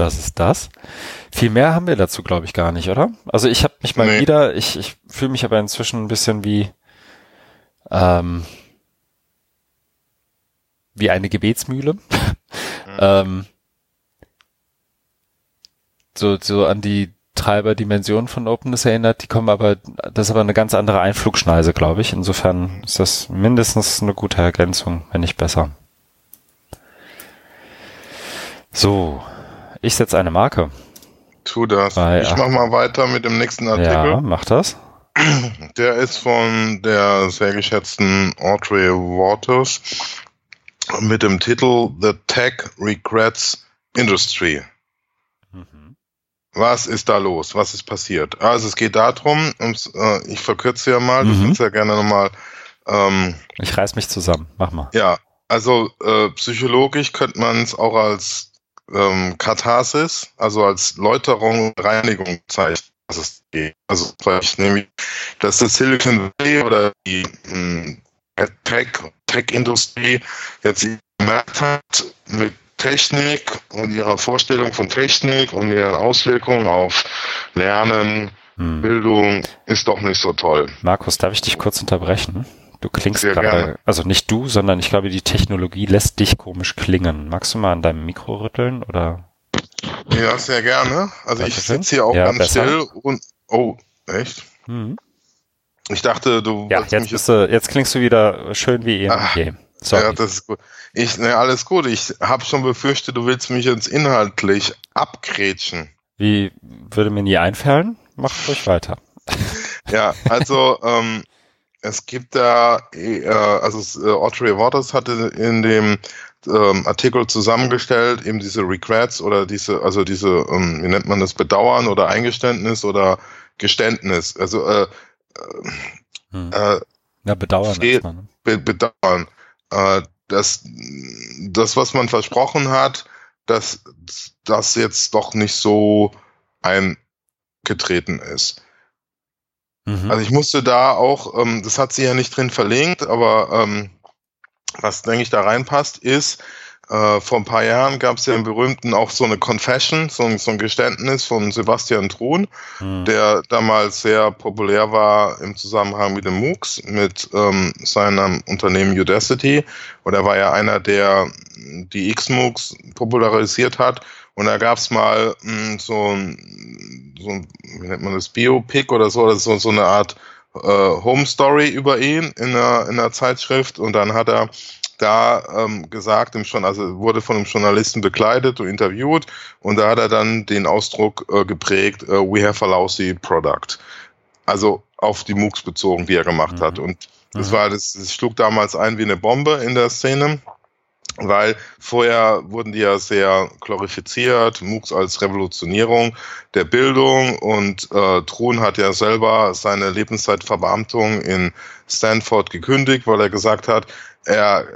Das ist das. Viel mehr haben wir dazu, glaube ich, gar nicht, oder? Also ich habe mich mal Nee. wieder, ich, ich fühle mich aber inzwischen ein bisschen wie ähm, wie eine Gebetsmühle. ähm, so, so an die Treiberdimension von Openness erinnert, die kommen aber, das ist aber eine ganz andere Einflugschneise, glaube ich. Insofern ist das mindestens eine gute Ergänzung, wenn nicht besser. So, ich setze eine Marke. Tu das. Bei- ich mach mal weiter mit dem nächsten Artikel. Ja, mach das. Der ist von der sehr geschätzten Audrey Waters mit dem Titel The Tech Regrets Industry. Mhm. Was ist da los? Was ist passiert? Also es geht darum, äh, ich verkürze ja mal, du Mhm. kannst ja gerne nochmal, ähm, Ich reiß mich zusammen. Mach mal. ja, also äh, psychologisch könnte man es auch als ähm, Katharsis, also als Läuterung Reinigung zeichnen, was es geht. Also vielleicht nämlich, dass das Silicon Valley oder die mh, Tech, Tech-Industrie jetzt gemerkt hat mit Technik und ihrer Vorstellung von Technik und ihren Auswirkungen auf Lernen, Hm. Bildung ist doch nicht so toll. Markus, darf ich dich kurz unterbrechen? Du klingst Sehr gerade, gerne. also nicht du, sondern ich glaube, die Technologie lässt dich komisch klingen. Magst du mal an deinem Mikro rütteln oder? Ja, sehr gerne. Also ich sitze hier auch Ja, ganz besser. still und oh, echt? Hm. Ich dachte, du Ja, jetzt mich bist du, jetzt klingst du wieder schön wie eh und Ah, je. Sorry. Ja, das ist gut. Ich, ne, alles gut. Ich habe schon befürchtet, du willst mich jetzt inhaltlich abgrätschen. Wie würde mir nie einfallen? Mach ruhig weiter. Ja, also ähm, es gibt da, äh, also äh, Audrey Waters hatte in dem ähm, Artikel zusammengestellt, eben diese Regrets oder diese, also diese, ähm, wie nennt man das, Bedauern oder Eingeständnis oder Geständnis. Also äh, hm. äh, ja, Bedauern. Man, ne? Be bedauern. Äh, das, das, was man versprochen hat, dass das jetzt doch nicht so eingetreten ist. Mhm. Also ich musste da auch, ähm, das hat sie ja nicht drin verlinkt, aber ähm, was, denke ich, da reinpasst, ist, äh, vor ein paar Jahren gab es ja im berühmten auch so eine Confession, so ein, so ein Geständnis von Sebastian Truhn, mhm. der damals sehr populär war im Zusammenhang mit dem MOOCs, mit ähm, seinem Unternehmen Udacity. Und er war ja einer, der die X-MOOCs popularisiert hat. Und da gab es mal mh, hm, so, ein, so ein, wie nennt man das, Biopic oder so, oder so, so eine Art äh, Home Story über ihn in einer, in einer Zeitschrift. Und dann hat er da ähm, gesagt, im schon, also wurde von einem Journalisten begleitet und interviewt und da hat er dann den Ausdruck äh, geprägt, äh, we have a lousy product. Also auf die MOOCs bezogen, die er gemacht mhm. hat. Und das mhm. war, das, das schlug damals ein wie eine Bombe in der Szene weil vorher wurden die ja sehr glorifiziert, MOOCs als Revolutionierung der Bildung und äh, Truhn hat ja selber seine Lebenszeitverbeamtung in Stanford gekündigt, weil er gesagt hat, er,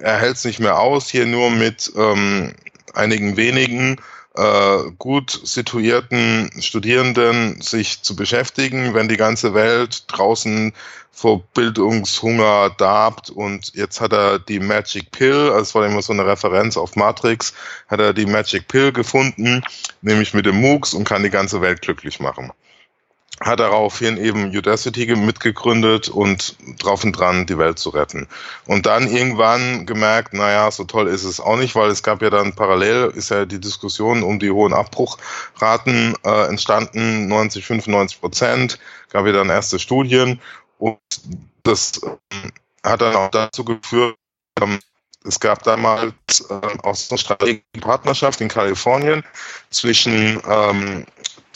er hält es nicht mehr aus, hier nur mit ähm, einigen wenigen äh, gut situierten Studierenden sich zu beschäftigen, wenn die ganze Welt draußen vor Bildungshunger darbt und jetzt hat er die Magic Pill, also es war immer so eine Referenz auf Matrix, hat er die Magic Pill gefunden, nämlich mit dem MOOCs und kann die ganze Welt glücklich machen hat daraufhin eben Udacity mitgegründet und drauf und dran, die Welt zu retten. Und dann irgendwann gemerkt, naja, so toll ist es auch nicht, weil es gab ja dann parallel, ist ja die Diskussion um die hohen Abbruchraten äh, entstanden, 90, 95 Prozent, gab ja dann erste Studien und das ähm, hat dann auch dazu geführt, ähm, es gab damals äh, auch so eine strategische Partnerschaft in Kalifornien zwischen ähm,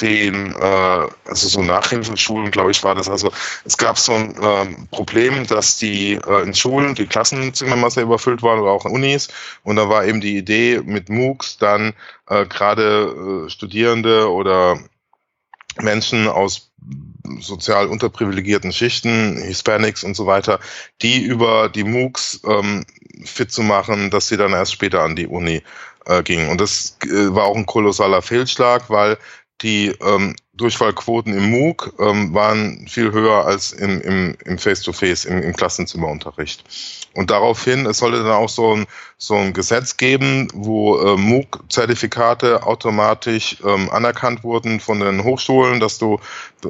den, äh, also so Nachhilfeschulen, glaube ich, war das. Also es gab so ein ähm, Problem, dass die äh, in Schulen die Klassenzimmer mal sehr überfüllt waren oder auch in Unis. Und da war eben die Idee mit MOOCs dann äh, gerade äh, Studierende oder Menschen aus sozial unterprivilegierten Schichten, Hispanics und so weiter, die über die MOOCs ähm, fit zu machen, dass sie dann erst später an die Uni äh, gingen. Und das äh, war auch ein kolossaler Fehlschlag, weil die ähm, Durchfallquoten im MOOC ähm, waren viel höher als im, im, im Face-to-Face, im, im Klassenzimmerunterricht. Und daraufhin, es sollte dann auch so ein, so ein Gesetz geben, wo äh, MOOC-Zertifikate automatisch ähm, anerkannt wurden von den Hochschulen, dass du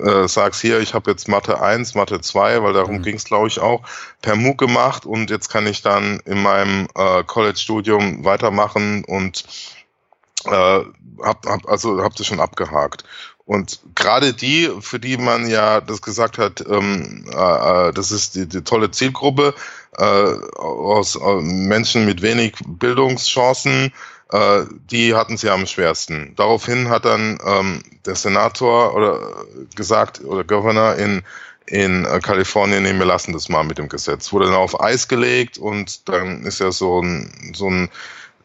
äh, sagst, hier, ich habe jetzt Mathe 1, Mathe 2, weil darum mhm. ging es, glaube ich, auch, per MOOC gemacht und jetzt kann ich dann in meinem äh, College-Studium weitermachen und äh, hab, hab, also habt ihr schon abgehakt. Und gerade die, für die man ja das gesagt hat, ähm, äh, äh, das ist die, die tolle Zielgruppe äh, aus äh, Menschen mit wenig Bildungschancen, äh, die hatten sie am schwersten. Daraufhin hat dann ähm, der Senator oder gesagt oder Governor in in äh, Kalifornien, nee, wir lassen das mal mit dem Gesetz. Wurde dann auf Eis gelegt und dann ist ja so ein, so ein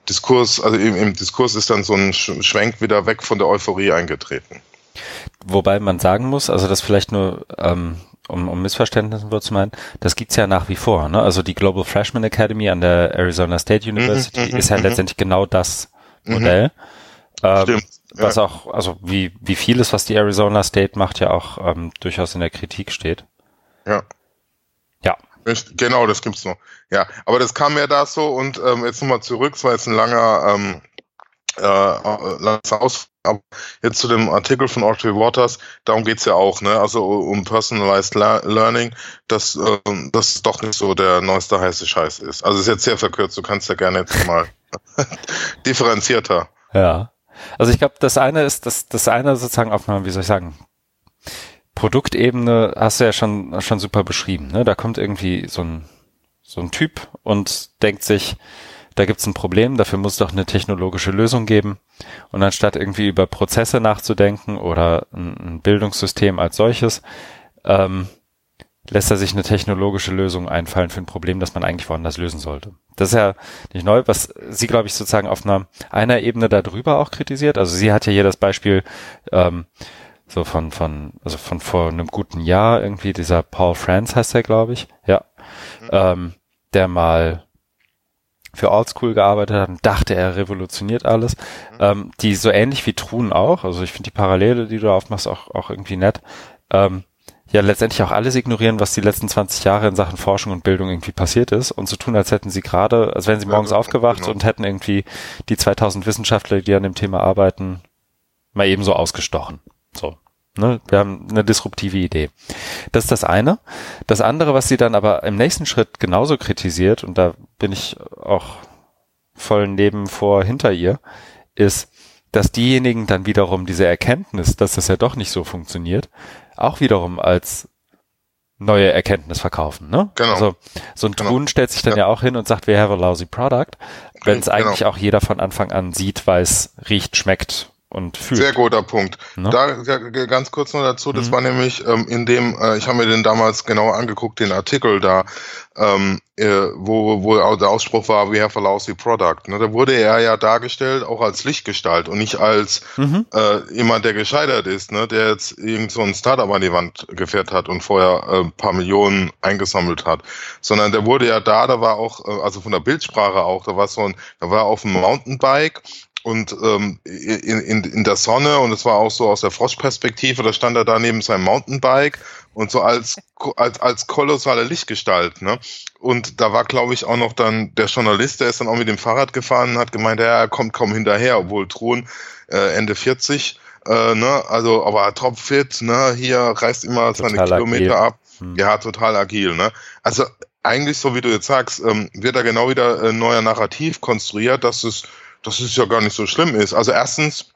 Diskurs, also im, im Diskurs ist dann so ein Schwenk wieder weg von der Euphorie eingetreten. Wobei man sagen muss, also das vielleicht nur, ähm, um, um Missverständnissen zu meinen, das gibt's ja nach wie vor. Ne? Also die Global Freshman Academy an der Arizona State mhm, University mhm, ist ja mhm. letztendlich genau das Modell. Ähm, Stimmt. Was auch, also wie, wie vieles, was die Arizona State macht, ja auch ähm, durchaus in der Kritik steht. Ja. Genau, das gibt's noch. Ja, aber das kam ja da so und ähm, jetzt nochmal zurück, es war jetzt ein langer, ähm, äh, langer Aus, aber jetzt zu dem Artikel von Audrey Waters, darum geht's ja auch, ne? Also um Personalized Learning, dass äh, das doch nicht so der neueste heiße Scheiß ist. Also ist jetzt sehr verkürzt, du kannst ja gerne jetzt mal differenzierter. Ja. Also ich glaube, das eine ist, das, das eine sozusagen auf einer, wie soll ich sagen, Produktebene hast du ja schon, schon super beschrieben. Ne? Da kommt irgendwie so ein, so ein Typ und denkt sich, da gibt's ein Problem, dafür muss es doch eine technologische Lösung geben. Und anstatt irgendwie über Prozesse nachzudenken oder ein, Bildungssystem als solches, ähm, lässt er sich eine technologische Lösung einfallen für ein Problem, das man eigentlich woanders lösen sollte. Das ist ja nicht neu, was sie, glaube ich, sozusagen auf einer, einer Ebene darüber auch kritisiert. Also sie hat ja hier das Beispiel ähm, so von, von, also von vor einem guten Jahr irgendwie, dieser Paul France heißt er, glaube ich, ja, mhm. ähm, der mal für Oldschool gearbeitet hat und dachte, er revolutioniert alles, mhm. ähm, die so ähnlich wie Truhen auch, also ich finde die Parallele, die du aufmachst, auch, auch irgendwie nett, ähm, ja letztendlich auch alles ignorieren, was die letzten 20 Jahre in Sachen Forschung und Bildung irgendwie passiert ist und so tun, als hätten sie gerade, als wären sie morgens ja, aufgewacht genau. und hätten irgendwie die 2000 Wissenschaftler, die an dem Thema arbeiten, mal ebenso ausgestochen. So. Ne? Wir haben eine disruptive Idee. Das ist das eine. Das andere, was sie dann aber im nächsten Schritt genauso kritisiert, und da bin ich auch voll neben vor hinter ihr, ist, dass diejenigen dann wiederum diese Erkenntnis, dass das ja doch nicht so funktioniert, auch wiederum als neue Erkenntnis verkaufen. Ne? Genau. Also so ein genau. Tun stellt sich dann ja. ja. auch hin und sagt, we have a lousy product, wenn es genau. eigentlich auch jeder von Anfang an sieht, weiß, riecht, schmeckt und fühlt. Sehr guter Punkt. Ne? Da ganz kurz noch dazu, das mhm. war nämlich ähm, in dem, äh, ich habe mir den damals genau angeguckt, den Artikel da, ähm, äh, wo, wo der Ausspruch war, we have a lousy product. Ne? Da wurde er ja dargestellt auch als Lichtgestalt und nicht als mhm. äh, jemand, der gescheitert ist, ne? der jetzt irgend so ein Startup an die Wand gefährt hat und vorher äh, ein paar Millionen eingesammelt hat, sondern der wurde ja da, da war auch, äh, also von der Bildsprache auch, da war so ein, da war auf dem Mountainbike und ähm, in, in, in der Sonne und es war auch so aus der Froschperspektive, da stand er da neben seinem Mountainbike und so als, als, als kolossale Lichtgestalt. Ne? Und da war, glaube ich, auch noch dann der Journalist, der ist dann auch mit dem Fahrrad gefahren und hat gemeint, ja, er kommt kaum hinterher, obwohl Thron äh, Ende 40, äh, ne? also aber topfit, ne? hier reißt immer seine total Kilometer agil. ab. Hm. Ja, total agil. Ne? Also eigentlich, so wie du jetzt sagst, ähm, wird da genau wieder ein neuer Narrativ konstruiert, dass es dass es ja gar nicht so schlimm ist. Also erstens,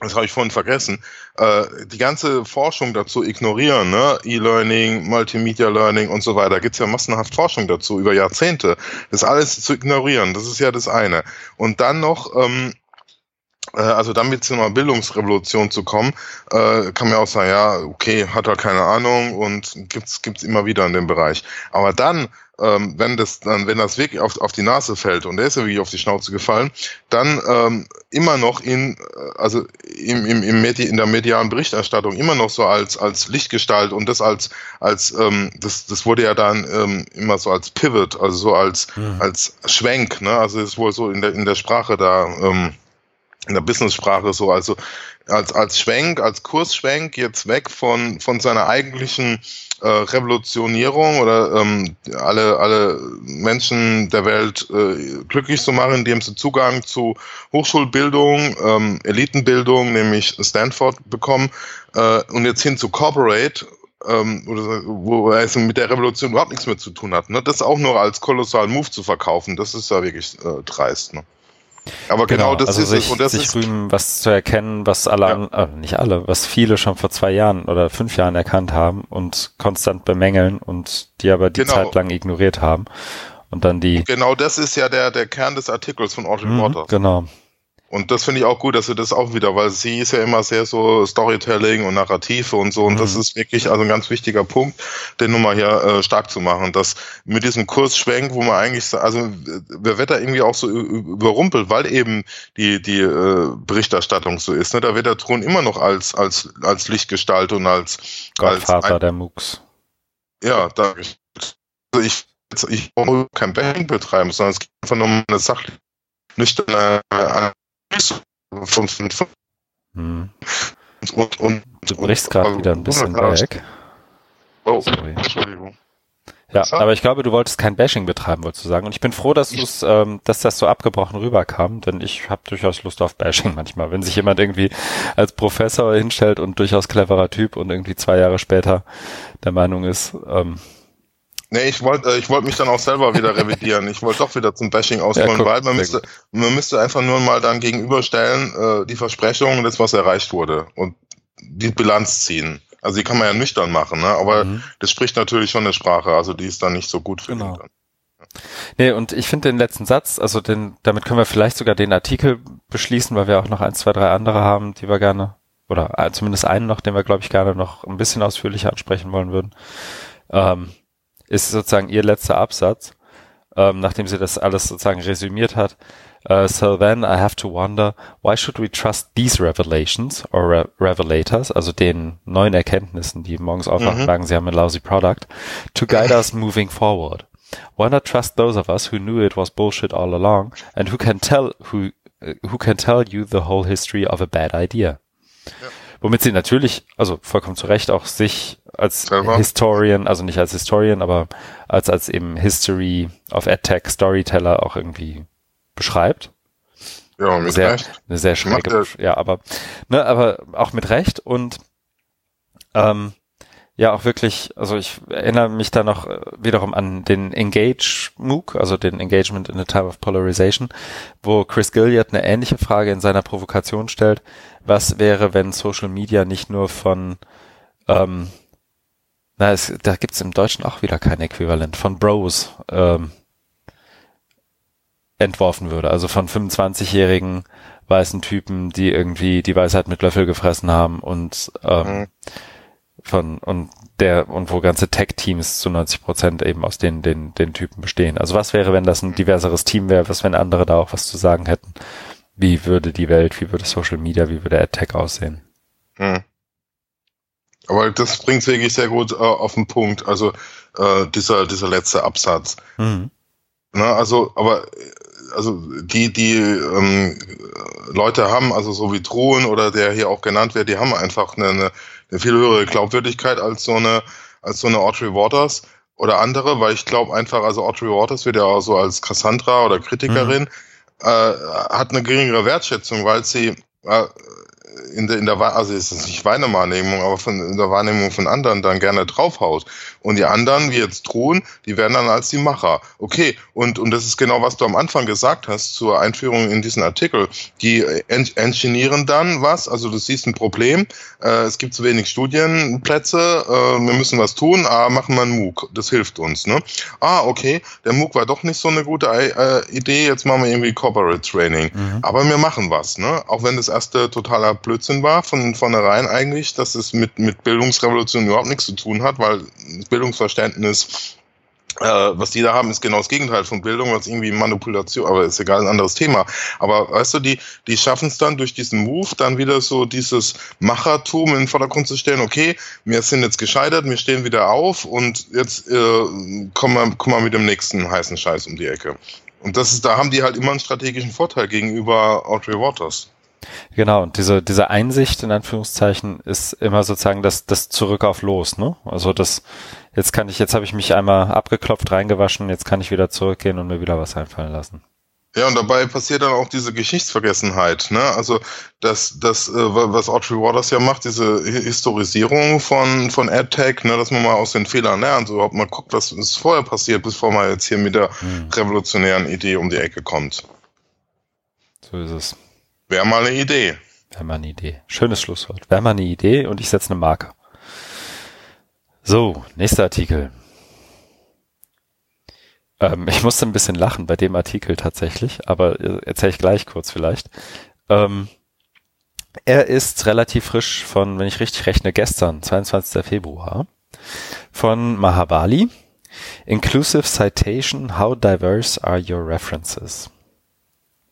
das habe ich vorhin vergessen, äh, die ganze Forschung dazu ignorieren, ne? E-Learning, Multimedia Learning und so weiter, gibt es ja massenhaft Forschung dazu über Jahrzehnte. Das alles zu ignorieren, das ist ja das eine. Und dann noch, ähm, äh, also damit zu einer Bildungsrevolution zu kommen, äh, kann man auch sagen, ja, okay, hat er keine Ahnung und gibt's gibt's immer wieder in dem Bereich. Aber dann ähm, wenn das dann, wenn das wirklich auf, auf die Nase fällt und der ist ja wirklich auf die Schnauze gefallen, dann ähm, immer noch in, äh, also im, im, im Medi in der medialen Berichterstattung immer noch so als, als Lichtgestalt und das als, als ähm, das, das wurde ja dann ähm, immer so als Pivot, also so als, mhm. als Schwenk, ne? Also ist wohl so in der, in der Sprache da, ähm, in der Business-Sprache so, also als, als Schwenk, als Kursschwenk jetzt weg von, von seiner eigentlichen äh, Revolutionierung oder ähm, alle, alle Menschen der Welt äh, glücklich zu machen, indem sie Zugang zu Hochschulbildung, ähm, Elitenbildung, nämlich Stanford bekommen äh, und jetzt hin zu Corporate, ähm, oder, wo es mit der Revolution überhaupt nichts mehr zu tun hat. Ne? Das auch nur als kolossalen Move zu verkaufen, das ist ja wirklich äh, dreist. Ne? Aber genau, genau das also ist sich, es. Und das sich ist rühmen, was zu erkennen, was alle, ja. äh, nicht alle, was viele schon vor zwei Jahren oder fünf Jahren erkannt haben und konstant bemängeln und die aber die genau. Zeit lang ignoriert haben. Und dann die. Genau das ist ja der, der Kern des Artikels von Audrey mhm, Waters. Genau. Und das finde ich auch gut, dass sie das auch wieder, weil sie ist ja immer sehr so Storytelling und Narrative und so. Und mhm. das ist wirklich also ein ganz wichtiger Punkt, den Nummer hier äh, stark zu machen. Dass mit diesem Kursschwenk, wo man eigentlich, also wer wird da irgendwie auch so überrumpelt, weil eben die, die äh, Berichterstattung so ist. Ne? Da wird der Thron immer noch als, als, als Lichtgestalt und als, als ein, der MOOCs. Ja, da ich, also ich, ich brauche kein Banking betreiben, sondern es geht einfach nur um eine sachliche nüchterne von, von, von hm. und, und, du brichst gerade wieder ein bisschen weg. Oh, Sorry. Entschuldigung. Ja, aber ich glaube, du wolltest kein Bashing betreiben, wolltest du sagen. Und ich bin froh, dass du's, ähm, dass das so abgebrochen rüberkam, denn ich habe durchaus Lust auf Bashing manchmal. Wenn sich jemand irgendwie als Professor hinstellt und durchaus cleverer Typ und irgendwie zwei Jahre später der Meinung ist, ähm, Nee, ich wollte äh, ich wollte mich dann auch selber wieder revidieren. Ich wollte doch wieder zum Bashing ausholen, ja, weil man müsste, man müsste einfach nur mal dann gegenüberstellen, äh, die Versprechungen und das, was erreicht wurde und die Bilanz ziehen. Also die kann man ja nüchtern machen, ne? aber mhm. das spricht natürlich schon eine Sprache, also die ist dann nicht so gut für genau. ihn. Nee, und ich finde den letzten Satz, also den, damit können wir vielleicht sogar den Artikel beschließen, weil wir auch noch ein, zwei, drei andere haben, die wir gerne, oder äh, zumindest einen noch, den wir, glaube ich, gerne noch ein bisschen ausführlicher ansprechen wollen würden. ähm, ist sozusagen ihr letzter Absatz, ähm, nachdem sie das alles sozusagen resümiert hat. Uh, so then I have to wonder, why should we trust these revelations or re revelators, also den neuen Erkenntnissen, die morgens aufwachen, mhm. sagen, sie haben ein lousy product, to guide us moving forward? Why not trust those of us who knew it was bullshit all along and who can tell who uh, who can tell you the whole history of a bad idea? Ja. Womit sie natürlich, also vollkommen zu Recht auch sich als Selber. Historian, also nicht als Historian, aber als, als eben History of EdTech Storyteller auch irgendwie beschreibt. Ja, mit sehr, Recht. Eine sehr schräge, ja, aber, ne, aber auch mit Recht und, ähm, ja auch wirklich, also ich erinnere mich da noch äh, wiederum an den Engage MOOC, also den Engagement in a Time of Polarization, wo Chris Gilliard eine ähnliche Frage in seiner Provokation stellt. Was wäre, wenn Social Media nicht nur von, ähm, na, es, da gibt's im Deutschen auch wieder kein Äquivalent, von Bros ähm, entworfen würde, also von 25-jährigen weißen Typen, die irgendwie die Weisheit mit Löffel gefressen haben und ähm, mhm von und der und wo ganze Tech-Teams zu 90 Prozent eben aus den, den, den Typen bestehen. Also was wäre, wenn das ein diverseres Team wäre, was wenn andere da auch was zu sagen hätten? Wie würde die Welt, wie würde Social Media, wie würde AdTech aussehen? Hm. Aber das bringt wirklich sehr gut äh, auf den Punkt. Also äh, dieser, dieser letzte Absatz. Mhm. Na, also, aber also die, die ähm, Leute haben, also so wie Truhen oder der hier auch genannt wird, die haben einfach eine, eine, eine viel höhere Glaubwürdigkeit als so eine, als so eine Audrey Waters oder andere, weil ich glaube einfach, also Audrey Waters wird ja auch so als Cassandra oder Kritikerin, mhm. äh, hat eine geringere Wertschätzung, weil sie äh, in der, in der also ist es nicht meine Wahrnehmung, aber von in der Wahrnehmung von anderen dann gerne draufhaut. Und die anderen, wie jetzt drohen, die werden dann als die Macher. Okay, und, und das ist genau, was du am Anfang gesagt hast zur Einführung in diesen Artikel. Die engineieren dann was, also du siehst ein Problem, äh, es gibt zu wenig Studienplätze, äh, wir müssen was tun, ah, machen wir einen MOOC, das hilft uns. Ne? Ah, okay, der MOOC war doch nicht so eine gute äh, Idee, jetzt machen wir irgendwie Corporate Training. Mhm. Aber wir machen was, ne? auch wenn das erste totaler Blödsinn war, von vornherein eigentlich, dass es mit, mit Bildungsrevolution überhaupt nichts zu tun hat, weil Bildungsverständnis äh, was die da haben, ist genau das Gegenteil von Bildung, was irgendwie Manipulation, aber ist egal, ein anderes Thema. Aber weißt du, die, die schaffen es dann durch diesen Move dann wieder so dieses Machertum in den Vordergrund zu stellen, okay, wir sind jetzt gescheitert, wir stehen wieder auf und jetzt äh, kommen, wir, kommen wir mit dem nächsten heißen Scheiß um die Ecke. Und das ist, da haben die halt immer einen strategischen Vorteil gegenüber Audrey Waters. Genau, und diese, diese Einsicht in Anführungszeichen ist immer sozusagen das, das Zurück auf Los, ne? Also das, jetzt kann ich, jetzt habe ich mich einmal abgeklopft, reingewaschen, jetzt kann ich wieder zurückgehen und mir wieder was einfallen lassen. Ja, und dabei passiert dann auch diese Geschichtsvergessenheit, ne? Also das, das, äh, was Audrey Waters ja macht, diese Historisierung von, von AdTech, ne, dass man mal aus den Fehlern lernt, überhaupt mal guckt, was ist vorher passiert, bevor man jetzt hier mit der hm. revolutionären Idee um die Ecke kommt. So ist es. Wäre mal eine Idee. Wäre mal eine Idee. Schönes Schlusswort. Wäre mal eine Idee und ich setze eine Marke. So, nächster Artikel. Ähm, ich musste ein bisschen lachen bei dem Artikel tatsächlich, aber erzähle ich gleich kurz vielleicht. Ähm, er ist relativ frisch von, wenn ich richtig rechne, gestern, 22. Februar, von Mahabali. Inclusive Citation, How Diverse Are Your References?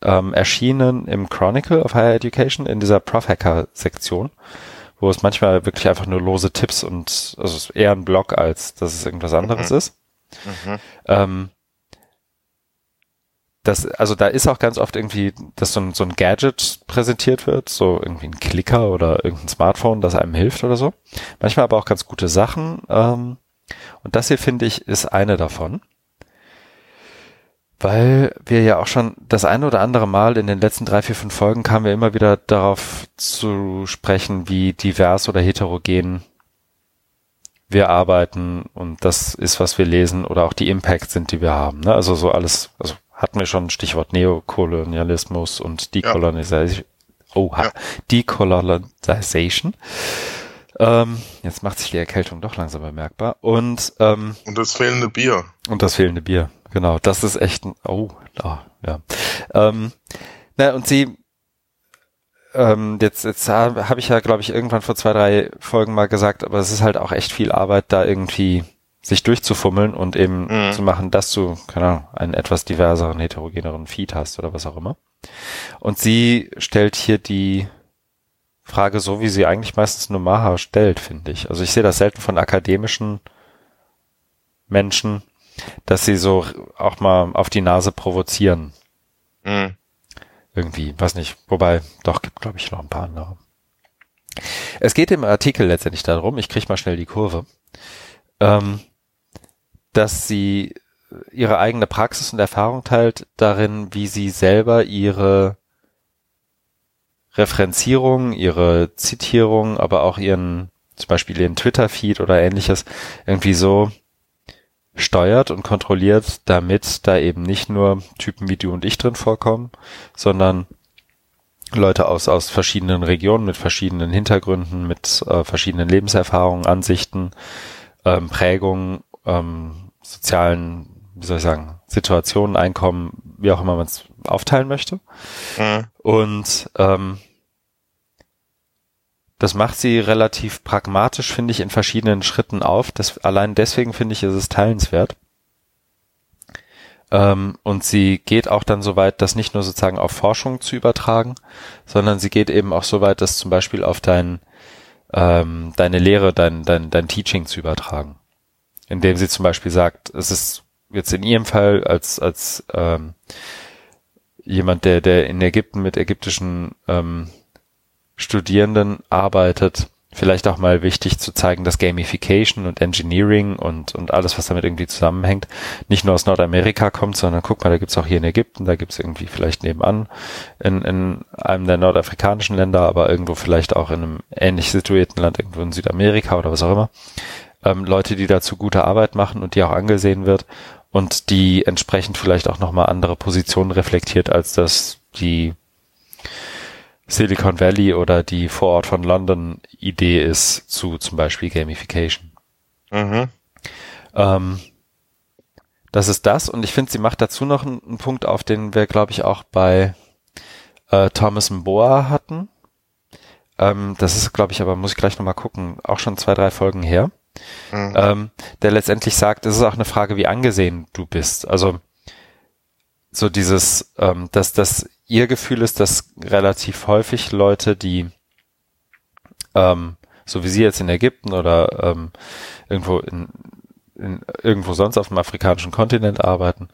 ähm, erschienen im Chronicle of Higher Education in dieser Prof-Hacker-Sektion, wo es manchmal wirklich einfach nur lose Tipps und also eher ein Blog, als dass es irgendwas anderes mhm. ist. Mhm. Ähm, das, also da ist auch ganz oft irgendwie, dass so ein, so ein Gadget präsentiert wird, so irgendwie ein Klicker oder irgendein Smartphone, das einem hilft oder so. Manchmal aber auch ganz gute Sachen. Ähm, und das hier finde ich ist eine davon weil wir ja auch schon das eine oder andere Mal in den letzten drei, vier, fünf Folgen kamen wir immer wieder darauf zu sprechen, wie divers oder heterogen wir arbeiten und das ist, was wir lesen oder auch die Impacts sind, die wir haben. Ne? Also so alles, also hatten wir schon Stichwort Neokolonialismus und Decolonization. Ja. Oh, ja. Decolonization. Ähm, jetzt macht sich die Erkältung doch langsam bemerkbar. Und, ähm, und das fehlende Bier. Und das fehlende Bier. Genau, das ist echt ein, oh, oh ja. Ähm, na, und sie, ähm, jetzt, jetzt habe ich ja, glaube ich, irgendwann vor zwei, drei Folgen mal gesagt, aber es ist halt auch echt viel Arbeit, da irgendwie sich durchzufummeln und eben mhm. zu machen, dass du, keine Ahnung, einen etwas diverseren, heterogeneren Feed hast oder was auch immer. Und sie stellt hier die Frage so, wie sie eigentlich meistens nur Maha stellt, finde ich. Also ich sehe das selten von akademischen Menschen, dass sie so auch mal auf die Nase provozieren. Mhm. Irgendwie, weiß nicht. Wobei, doch, gibt glaube ich noch ein paar andere. Es geht im Artikel letztendlich darum, ich kriege mal schnell die Kurve, ähm, dass sie ihre eigene Praxis und Erfahrung teilt darin, wie sie selber ihre Referenzierung, ihre Zitierung, aber auch ihren, zum Beispiel ihren Twitter-Feed oder ähnliches irgendwie so steuert und kontrolliert, damit da eben nicht nur Typen wie du und ich drin vorkommen, sondern Leute aus, aus verschiedenen Regionen mit verschiedenen Hintergründen, mit äh, verschiedenen Lebenserfahrungen, Ansichten, ähm, Prägungen, ähm, sozialen, wie soll ich sagen, Situationen, Einkommen, wie auch immer man es aufteilen möchte. Mhm. Und ähm, das macht sie relativ pragmatisch, finde ich, in verschiedenen Schritten auf. Das, allein deswegen finde ich, ist es teilenswert. Ähm, und sie geht auch dann so weit, das nicht nur sozusagen auf Forschung zu übertragen, sondern sie geht eben auch so weit, das zum Beispiel auf dein, ähm, deine Lehre, dein, dein, dein Teaching zu übertragen. Indem sie zum Beispiel sagt, es ist jetzt in ihrem Fall als, als ähm, jemand, der, der in Ägypten mit ägyptischen ähm, Studierenden arbeitet, vielleicht auch mal wichtig zu zeigen, dass Gamification und Engineering und, und alles, was damit irgendwie zusammenhängt, nicht nur aus Nordamerika kommt, sondern guck mal, da gibt's auch hier in Ägypten, da gibt's irgendwie vielleicht nebenan in, in einem der nordafrikanischen Länder, aber irgendwo vielleicht auch in einem ähnlich situierten Land, irgendwo in Südamerika oder was auch immer, ähm, Leute, die dazu gute Arbeit machen und die auch angesehen wird und die entsprechend vielleicht auch nochmal andere Positionen reflektiert, als das die Silicon Valley oder die Vorort von London Idee ist zu zum Beispiel Gamification. Mhm. Ähm, das ist das und ich finde, sie macht dazu noch einen, einen Punkt auf, den wir, glaube ich, auch bei äh, Thomas Mboa hatten. Ähm, das ist, glaube ich, aber muss ich gleich nochmal gucken, auch schon zwei, drei Folgen her. Mhm. Ähm, der letztendlich sagt, es ist auch eine Frage, wie angesehen du bist. Also so dieses, ähm, dass das ihr Gefühl ist, dass relativ häufig Leute, die ähm, so wie sie jetzt in Ägypten oder ähm, irgendwo in, in irgendwo sonst auf dem afrikanischen Kontinent arbeiten,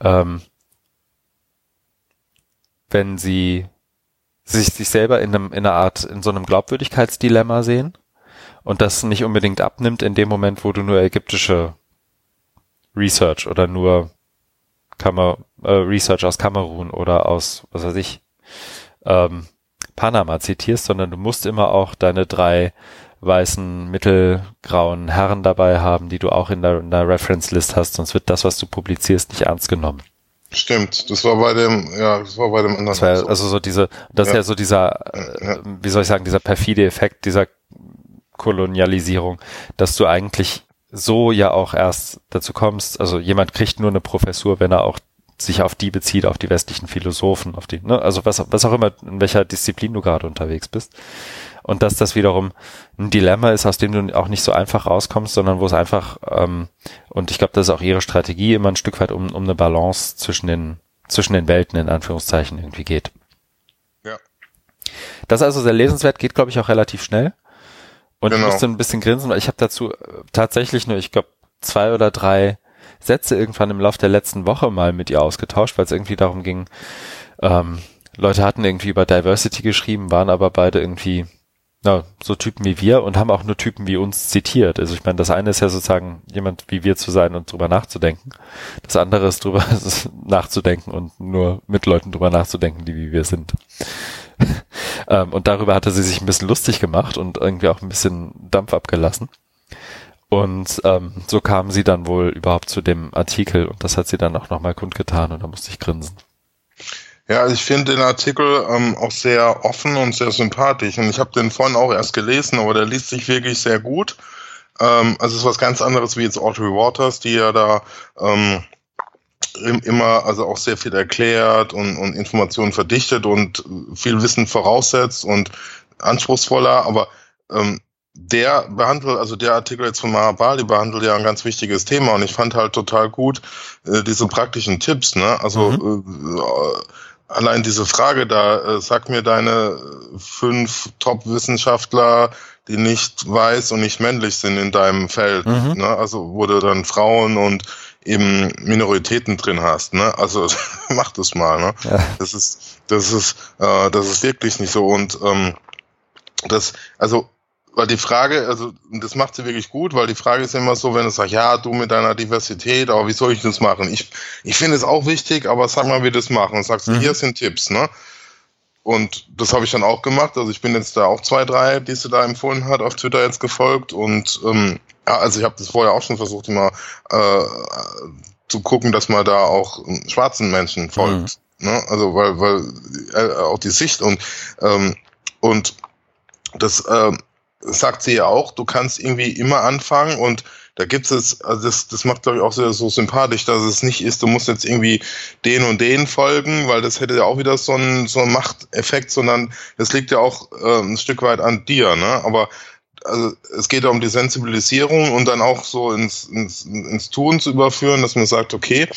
ähm, wenn sie sich, sich selber in einem in einer Art in so einem Glaubwürdigkeitsdilemma sehen und das nicht unbedingt abnimmt in dem Moment, wo du nur ägyptische Research oder nur Kamer äh, Research aus Kamerun oder aus, was weiß ich, ähm, Panama zitierst, sondern du musst immer auch deine drei weißen, mittelgrauen Herren dabei haben, die du auch in der, in der Reference List hast, sonst wird das, was du publizierst, nicht ernst genommen. Stimmt, das war bei dem, ja, das war bei dem anderen. Das war, so. Also so diese, das ja. ist ja so dieser. Äh, wie soll ich sagen, dieser perfide Effekt dieser Kolonialisierung, dass du eigentlich so ja auch erst dazu kommst, also jemand kriegt nur eine Professur, wenn er auch sich auf die bezieht, auf die westlichen Philosophen, auf die, ne, also was, was auch immer, in welcher Disziplin du gerade unterwegs bist. Und dass das wiederum ein Dilemma ist, aus dem du auch nicht so einfach rauskommst, sondern wo es einfach, ähm, und ich glaube, das ist auch ihre Strategie, immer ein Stück weit um, um eine Balance zwischen den, zwischen den Welten in Anführungszeichen irgendwie geht. Ja. Das ist also sehr lesenswert, geht, glaube ich, auch relativ schnell. Und genau. ich musste ein bisschen grinsen, weil ich habe dazu äh, tatsächlich nur, ich glaube, zwei oder drei Sätze irgendwann im Laufe der letzten Woche mal mit ihr ausgetauscht, weil es irgendwie darum ging, ähm, Leute hatten irgendwie über Diversity geschrieben, waren aber beide irgendwie na, so Typen wie wir und haben auch nur Typen wie uns zitiert. Also ich meine, das eine ist ja sozusagen jemand wie wir zu sein und drüber nachzudenken. Das andere ist drüber nachzudenken und nur mit Leuten drüber nachzudenken, die wie wir sind. Ähm, und darüber hatte sie sich ein bisschen lustig gemacht und irgendwie auch ein bisschen Dampf abgelassen. Und ähm, so kam sie dann wohl überhaupt zu dem Artikel und das hat sie dann auch nochmal kundgetan und da musste ich grinsen. Ja, also ich finde den Artikel ähm, auch sehr offen und sehr sympathisch. Und ich habe den vorhin auch erst gelesen, aber der liest sich wirklich sehr gut. Ähm, also es ist was ganz anderes wie jetzt Audrey Waters, die ja da ähm, immer also auch sehr viel erklärt und, und Informationen verdichtet und viel Wissen voraussetzt und anspruchsvoller, aber ähm, der behandelt, also der Artikel jetzt von Mahabali behandelt ja ein ganz wichtiges Thema und ich fand halt total gut äh, diese praktischen Tipps, ne? Also mhm. äh, allein diese Frage da, äh, sag mir deine fünf Top-Wissenschaftler, die nicht weiß und nicht männlich sind in deinem Feld, mhm. ne? Also du dann Frauen und eben Minoritäten drin hast, ne? Also mach das mal, ne? Ja. Das ist, das ist, äh, das ist wirklich nicht so und ähm, das, also weil die Frage, also das macht sie wirklich gut, weil die Frage ist immer so, wenn du sagst, ja, du mit deiner Diversität, aber wie soll ich das machen? Ich, ich finde es auch wichtig, aber sag mal, wie das machen. Und sagst, mhm. hier sind Tipps, ne? Und das habe ich dann auch gemacht. Also ich bin jetzt da auch zwei, drei, die sie da empfohlen hat, auf Twitter jetzt gefolgt. Und ähm, ja, also ich habe das vorher auch schon versucht, immer äh, zu gucken, dass man da auch schwarzen Menschen folgt. Mhm. Ne? Also weil, weil äh, auch die Sicht und ähm, und das ähm, sagt sie ja auch, du kannst irgendwie immer anfangen und da gibt es, also das, das macht glaube ich auch so, so sympathisch, dass es nicht ist, du musst jetzt irgendwie den und den folgen, weil das hätte ja auch wieder so einen, so einen Machteffekt, sondern das liegt ja auch äh, ein Stück weit an dir, ne? Aber also es geht um die Sensibilisierung und dann auch so ins, ins, ins Tun zu überführen, dass man sagt, okay,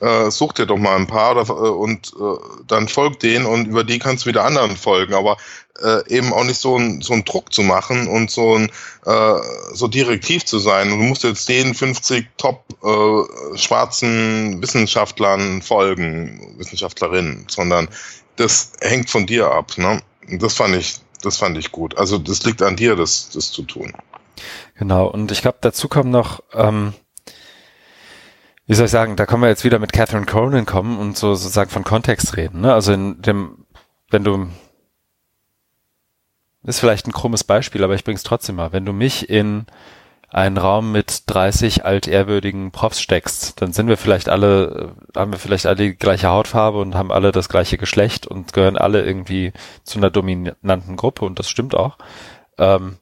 äh, such dir doch mal ein paar oder, äh, und äh, dann folgt denen und über die kannst du wieder anderen folgen. Aber äh, eben auch nicht so ein, so ein Druck zu machen und so ein äh, so direktiv zu sein. Und du musst jetzt den 50 top äh, schwarzen Wissenschaftlern folgen, Wissenschaftlerinnen, sondern das hängt von dir ab. Ne? Das fand ich, das fand ich gut. Also das liegt an dir, das, das zu tun. Genau, und ich glaube, dazu kommen noch, ähm, wie soll ich sagen, da können wir jetzt wieder mit Catherine Cronin kommen und so sozusagen von Kontext reden. Ne? Also in dem, wenn du ist vielleicht ein krummes Beispiel, aber ich bring's trotzdem mal. Wenn du mich in einen Raum mit 30 altehrwürdigen Profs steckst, dann sind wir vielleicht alle, haben wir vielleicht alle die gleiche Hautfarbe und haben alle das gleiche Geschlecht und gehören alle irgendwie zu einer dominanten Gruppe und das stimmt auch. Ähm,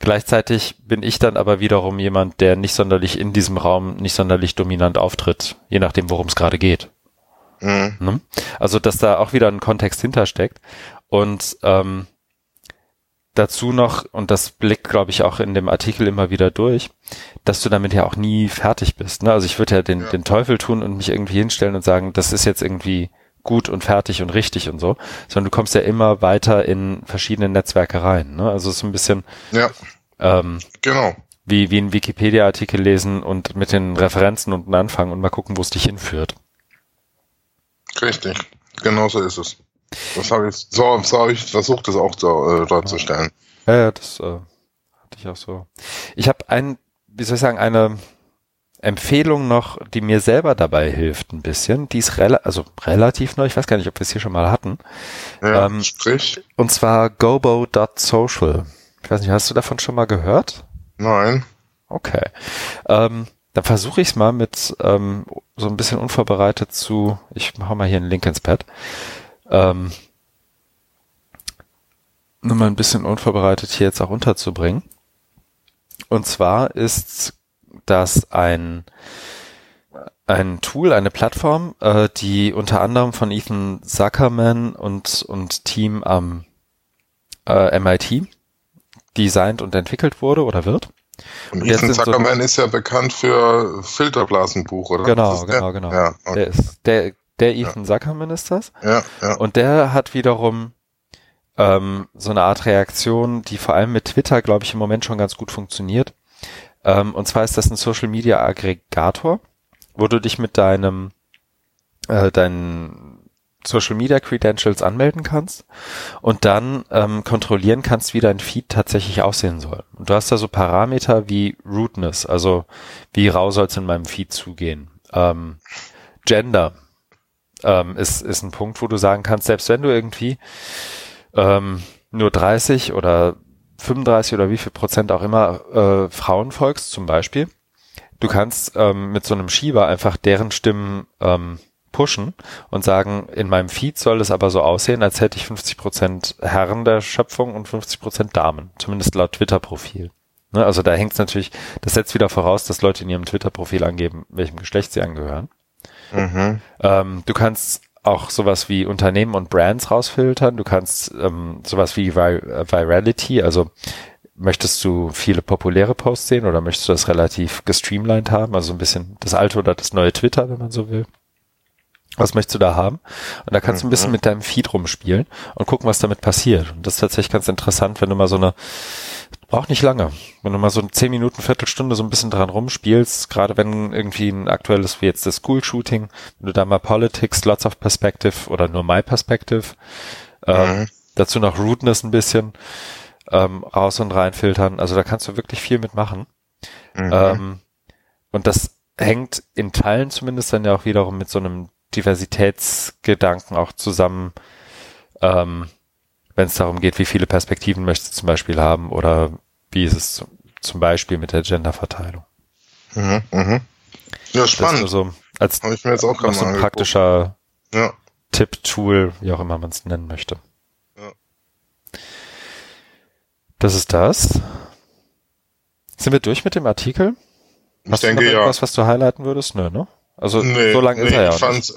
gleichzeitig bin ich dann aber wiederum jemand, der nicht sonderlich in diesem Raum nicht sonderlich dominant auftritt, je nachdem, worum es gerade geht. Mhm. Ne? Also, dass da auch wieder ein Kontext hintersteckt und ähm, dazu noch, und das blickt, glaube ich, auch in dem Artikel immer wieder durch, dass du damit ja auch nie fertig bist. Ne? Also ich würde ja den, ja. den Teufel tun und mich irgendwie hinstellen und sagen, das ist jetzt irgendwie gut und fertig und richtig und so, sondern du kommst ja immer weiter in verschiedene Netzwerke rein. Ne? Also es ist ein bisschen ja. ähm, genau. wie, wie ein Wikipedia-Artikel lesen und mit den Referenzen unten anfangen und mal gucken, wo es dich hinführt. Richtig, genau so ist es. Das habe ich, so, so habe ich versucht, das auch so, äh, darzustellen. Ja, ja, das äh, hatte ich auch so. Ich habe ein, wie soll ich sagen, eine Empfehlung noch, die mir selber dabei hilft ein bisschen. Die ist rela also relativ neu, ich weiß gar nicht, ob wir es hier schon mal hatten. Ja, ähm, sprich. Und zwar gobo.social. Ich weiß nicht, hast du davon schon mal gehört? Nein. Okay. Ähm, dann versuche ich es mal mit ähm, so ein bisschen unvorbereitet zu, ich hau mal hier einen Link ins Pad ähm, nur mal ein bisschen unvorbereitet hier jetzt auch unterzubringen. Und zwar ist das ein, ein Tool, eine Plattform, äh, die unter anderem von Ethan Zuckerman und, und Team am äh, MIT designt und entwickelt wurde oder wird. Und, und Ethan Zuckerman so, ist ja bekannt für Filterblasenbuch, oder? Genau, genau, genau. Ja, okay. Der ist, der der Ethan ja. Zuckerman ist das. Ja, ja. Und der hat wiederum ähm, so eine Art Reaktion, die vor allem mit Twitter, glaube ich, im Moment schon ganz gut funktioniert. Ähm, und zwar ist das ein Social Media Aggregator, wo du dich mit deinem äh, deinen Social Media Credentials anmelden kannst und dann ähm, kontrollieren kannst, wie dein Feed tatsächlich aussehen soll. Und du hast da so Parameter wie Rootness, also wie rau soll es in meinem Feed zugehen. Ähm, Gender, ähm, ist, ist ein Punkt, wo du sagen kannst, selbst wenn du irgendwie ähm, nur 30 oder 35 oder wie viel Prozent auch immer äh, Frauen folgst zum Beispiel, du kannst ähm, mit so einem Schieber einfach deren Stimmen ähm, pushen und sagen, in meinem Feed soll es aber so aussehen, als hätte ich 50 Prozent Herren der Schöpfung und 50 Prozent Damen, zumindest laut Twitter-Profil. Ne, also da hängt es natürlich, das setzt wieder voraus, dass Leute in ihrem Twitter-Profil angeben, welchem Geschlecht sie angehören. Mhm. Ähm, du kannst auch sowas wie Unternehmen und Brands rausfiltern. Du kannst ähm, sowas wie Vir äh, Virality, also möchtest du viele populäre Posts sehen oder möchtest du das relativ gestreamlined haben? Also ein bisschen das alte oder das neue Twitter, wenn man so will. Was möchtest du da haben? Und da kannst du ein bisschen Mhm. mit deinem Feed rumspielen und gucken, was damit passiert. Und das ist tatsächlich ganz interessant, wenn du mal so eine, braucht nicht lange, wenn du mal so 10 Minuten, Viertelstunde so ein bisschen dran rumspielst, gerade wenn irgendwie ein aktuelles, wie jetzt das School-Shooting, wenn du da mal Politics, Lots of Perspective oder nur My Perspective, ähm, Mhm. dazu noch Rudeness ein bisschen ähm, raus und rein filtern. Also da kannst du wirklich viel mitmachen. Mhm. Ähm, und das hängt in Teilen zumindest dann ja auch wiederum mit so einem Diversitätsgedanken auch zusammen, ähm, wenn es darum geht, wie viele Perspektiven möchtest du zum Beispiel haben oder wie ist es zum, Beispiel mit der Genderverteilung. Mhm. Mhm. Ja, ist spannend. nur so als Habe ich mir jetzt auch gerade so ein praktischer Ja. Tipp, Tool, wie auch immer man es nennen möchte. Ja. Das ist das. Sind wir durch mit dem Artikel? Ich Hast denke du noch ja. irgendwas, was du highlighten würdest? Nö, ne? Also Nee, so lang ist nee, er ja. Ich auch nicht.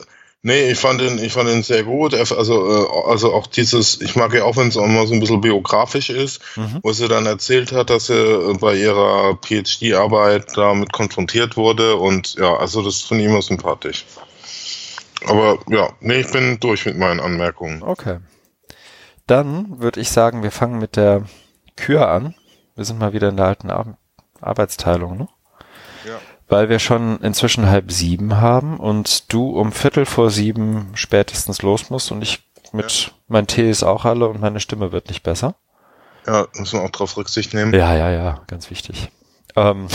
Nee, ich fand ihn, ich fand ihn sehr gut. Also, äh, also auch dieses, ich mag ja auch, wenn es auch mal so ein bisschen biografisch ist, Mhm. wo sie dann erzählt hat, dass sie äh, bei ihrer PhD-Arbeit damit konfrontiert wurde und ja, also das finde ich immer sympathisch. Aber ja, nee, ich bin durch mit meinen Anmerkungen. Okay. Dann würde ich sagen, wir fangen mit der Kür an. Wir sind mal wieder in der alten Ar Arbeitsteilung, ne? Weil wir schon inzwischen halb sieben haben und du um Viertel vor sieben spätestens los musst und ich mit, mein Tee ist auch alle und meine Stimme wird nicht besser. Ja, müssen wir auch drauf Rücksicht nehmen. Ja, ja, ja, ganz wichtig. Ähm,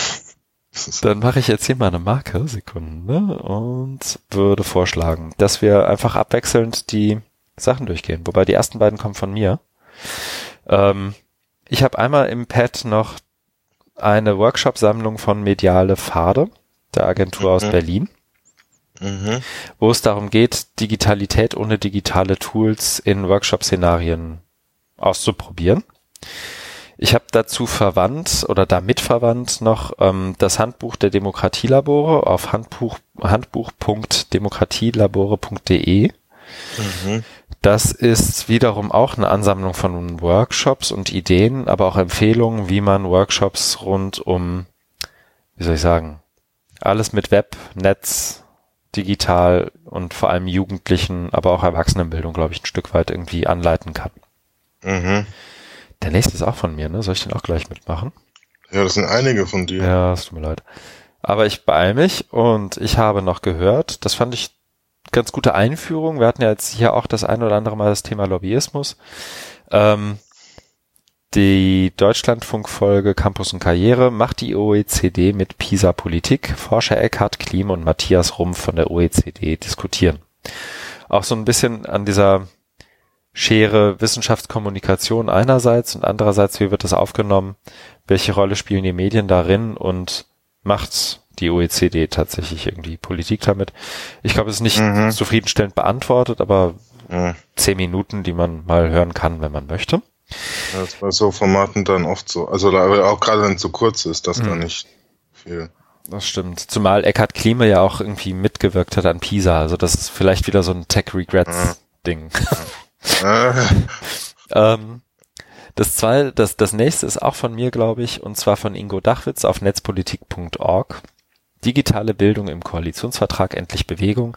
dann mache ich jetzt hier mal eine Marke, Sekunde, und würde vorschlagen, dass wir einfach abwechselnd die Sachen durchgehen. Wobei die ersten beiden kommen von mir. Ähm, ich habe einmal im Pad noch eine Workshop-Sammlung von Mediale Pfade, der Agentur aus Mhm. Berlin, Mhm. wo es darum geht, Digitalität ohne digitale Tools in Workshop-Szenarien auszuprobieren. Ich habe dazu verwandt oder damit verwandt noch ähm, das Handbuch der Demokratielabore auf Handbuch, handbuch.demokratielabore.de. Mhm. Das ist wiederum auch eine Ansammlung von Workshops und Ideen, aber auch Empfehlungen, wie man Workshops rund um, wie soll ich sagen, alles mit Web, Netz, digital und vor allem Jugendlichen, aber auch Erwachsenenbildung, glaube ich, ein Stück weit irgendwie anleiten kann. Mhm. Der nächste ist auch von mir, ne? Soll ich den auch gleich mitmachen? Ja, das sind einige von dir. Ja, es tut mir leid. Aber ich beeil mich und ich habe noch gehört, das fand ich ganz gute Einführung. Wir hatten ja jetzt hier auch das ein oder andere Mal das Thema Lobbyismus. Ähm, die Deutschlandfunkfolge Campus und Karriere macht die OECD mit PISA Politik. Forscher Eckhard Klim und Matthias Rumpf von der OECD diskutieren. Auch so ein bisschen an dieser Schere Wissenschaftskommunikation einerseits und andererseits, wie wird das aufgenommen? Welche Rolle spielen die Medien darin und macht die OECD tatsächlich irgendwie Politik damit? Ich glaube, es ist nicht Mhm. zufriedenstellend beantwortet, aber Mhm. zehn Minuten, die man mal hören kann, wenn man möchte. Das ist bei so Formaten dann oft so. Also da, auch gerade wenn es zu kurz ist, dass da Mhm. nicht viel. Das stimmt. Zumal Eckhard Klime ja auch irgendwie mitgewirkt hat an PISA. Also das ist vielleicht wieder so ein Tech Regrets Ding. Äh, Ähm, das zweite, das, das nächste ist auch von mir, glaube ich, und zwar von Ingo Dachwitz auf netzpolitik.org. Digitale Bildung im Koalitionsvertrag, endlich Bewegung.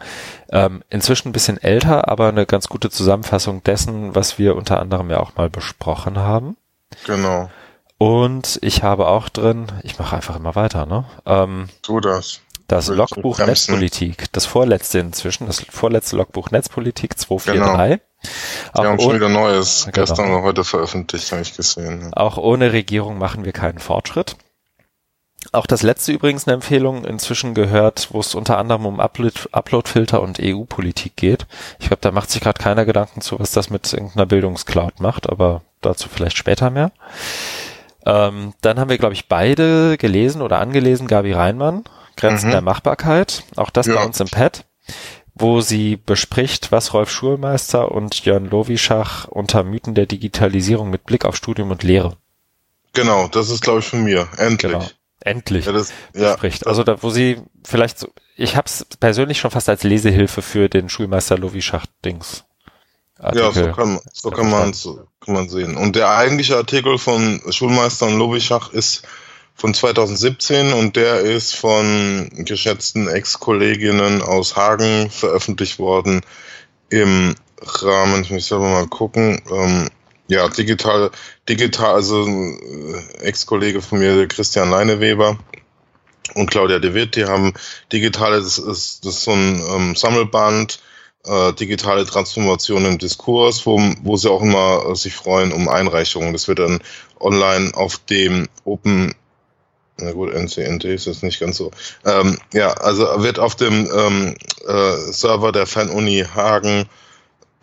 Ähm, inzwischen ein bisschen älter, aber eine ganz gute Zusammenfassung dessen, was wir unter anderem ja auch mal besprochen haben. genau. Und ich habe auch drin, ich mache einfach immer weiter, ne? Ähm, Tu das. das Will Logbuch? Netzpolitik, das vorletzte inzwischen, das vorletzte Logbuch Netzpolitik 243. Wir haben Auch, schon wieder Neues Genau. gestern oder heute veröffentlicht, habe ich gesehen. auch ohne Regierung machen wir keinen Fortschritt. Auch das letzte übrigens eine Empfehlung inzwischen gehört, wo es unter anderem um Upload- Uploadfilter und EU-Politik geht. Ich glaube, da macht sich gerade keiner Gedanken zu, was das mit irgendeiner Bildungscloud macht, aber dazu vielleicht später mehr. Ähm, dann haben wir, glaube ich, beide gelesen oder angelesen, Gabi Reinmann, Grenzen Mhm. der Machbarkeit. Auch das bei Ja. uns im Pad, wo sie bespricht, was Rolf Schulmeister und Jörn Lowischach unter Mythen der Digitalisierung mit Blick auf Studium und Lehre. Genau, das ist glaube ich von mir. Endlich. Genau. Endlich Ja, das, ja, spricht. Also da, wo sie vielleicht so, ich habe es persönlich schon fast als Lesehilfe für den Schulmeister Lowischach-Dings Artikel. Ja, so kann, so kann man so kann man sehen. Und der eigentliche Artikel von Schulmeister und Lobischach ist von 2017 und der ist von geschätzten Ex-Kolleginnen aus Hagen veröffentlicht worden im Rahmen, ich muss selber mal gucken, ähm, ja, digital, digital, also äh, Ex-Kollege von mir, Christian Leineweber und Claudia de Witt, die haben digitale, das ist, das ist so ein ähm, Sammelband, äh, digitale Transformation im Diskurs, wo, wo sie auch immer äh, sich freuen um Einreichungen. Das wird dann online auf dem Open na gut, NCNT ist jetzt nicht ganz so. Ähm, ja, also wird auf dem ähm, äh, Server der Fernuni Hagen,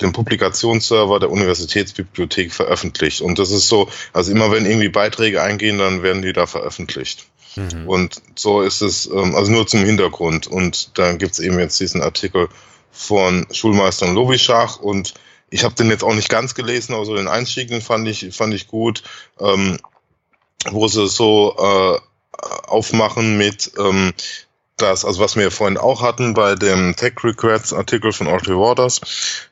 dem Publikationsserver der Universitätsbibliothek veröffentlicht. Und das ist so, also immer wenn irgendwie Beiträge eingehen, dann werden die da veröffentlicht. Mhm. Und so ist es, ähm, also nur zum Hintergrund. Und dann gibt's eben jetzt diesen Artikel von Schulmeister Lobischach und ich habe den jetzt auch nicht ganz gelesen, aber so den Einstieg, den fand ich, fand ich gut, ähm, wo sie so äh, aufmachen mit ähm, das, also was wir vorhin auch hatten bei dem Tech Requests Artikel von Audrey Waters,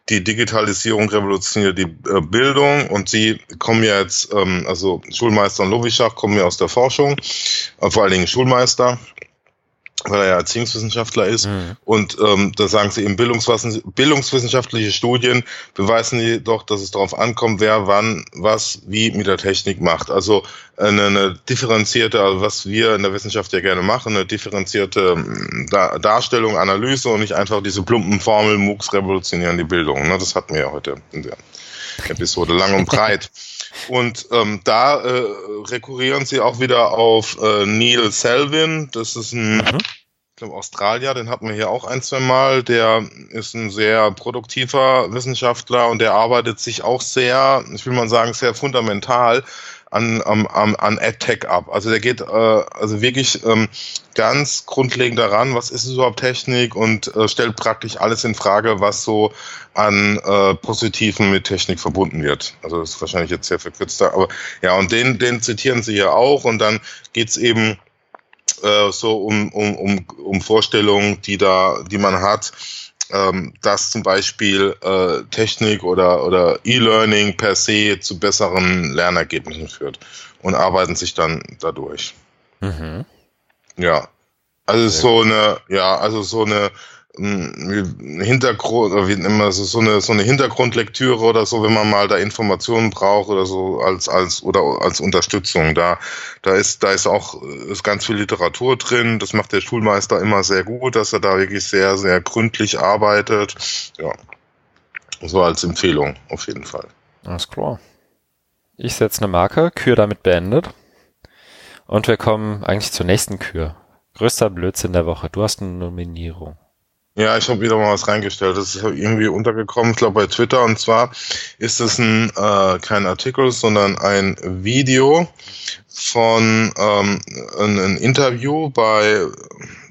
die Digitalisierung revolutioniert die äh, Bildung und sie kommen ja jetzt, ähm, also Schulmeister und Lovischach kommen ja aus der Forschung, äh, vor allen Dingen Schulmeister weil er ja Erziehungswissenschaftler ist. Mhm. Und ähm, da sagen sie eben, bildungswissenschaftliche Studien beweisen die doch, dass es darauf ankommt, wer wann was wie mit der Technik macht. Also eine, eine differenzierte, also was wir in der Wissenschaft ja gerne machen, eine differenzierte ähm, Dar Darstellung, Analyse und nicht einfach diese plumpen Formeln, MOOCs revolutionieren die Bildung. Ne? Das hatten wir ja heute in der Episode lang und breit. Und ähm, da äh, rekurrieren sie auch wieder auf äh, Neil Selvin. Das ist ein, mhm. ich glaube, Australier, den hatten wir hier auch ein, zwei Mal. Der ist ein sehr produktiver Wissenschaftler und der arbeitet sich auch sehr, ich will mal sagen, sehr fundamental an, an, an AdTech ab. Also der geht äh, also wirklich ähm, ganz grundlegend daran, was ist überhaupt Technik und äh, stellt praktisch alles in Frage, was so an äh, Positiven mit Technik verbunden wird. Also das ist wahrscheinlich jetzt sehr verkürzter, aber ja, und den, den zitieren sie ja auch und dann geht's eben äh, so um, um, um, um Vorstellungen, die da, die man hat, ähm, dass zum Beispiel äh, Technik oder, oder E-Learning per se zu besseren Lernergebnissen führt und arbeiten sich dann dadurch. Mhm. Ja. Also so eine, ja, also so eine Hintergrund, oder wie immer so, so eine so eine Hintergrundlektüre oder so, wenn man mal da Informationen braucht oder so als als oder als Unterstützung. Da da ist da ist auch ist ganz viel Literatur drin. Das macht der Schulmeister immer sehr gut, dass er da wirklich sehr sehr gründlich arbeitet. Ja, so als Empfehlung auf jeden Fall. Alles klar. Ich setze eine Marke, Kür damit beendet. Und wir kommen eigentlich zur nächsten Kür. Größter Blödsinn der Woche. Du hast eine Nominierung. Ja, ich habe wieder mal was reingestellt. Das ist irgendwie untergekommen, ich glaube bei Twitter. Und zwar ist es ein äh, kein Artikel, sondern ein Video von ähm, ein, Interview bei,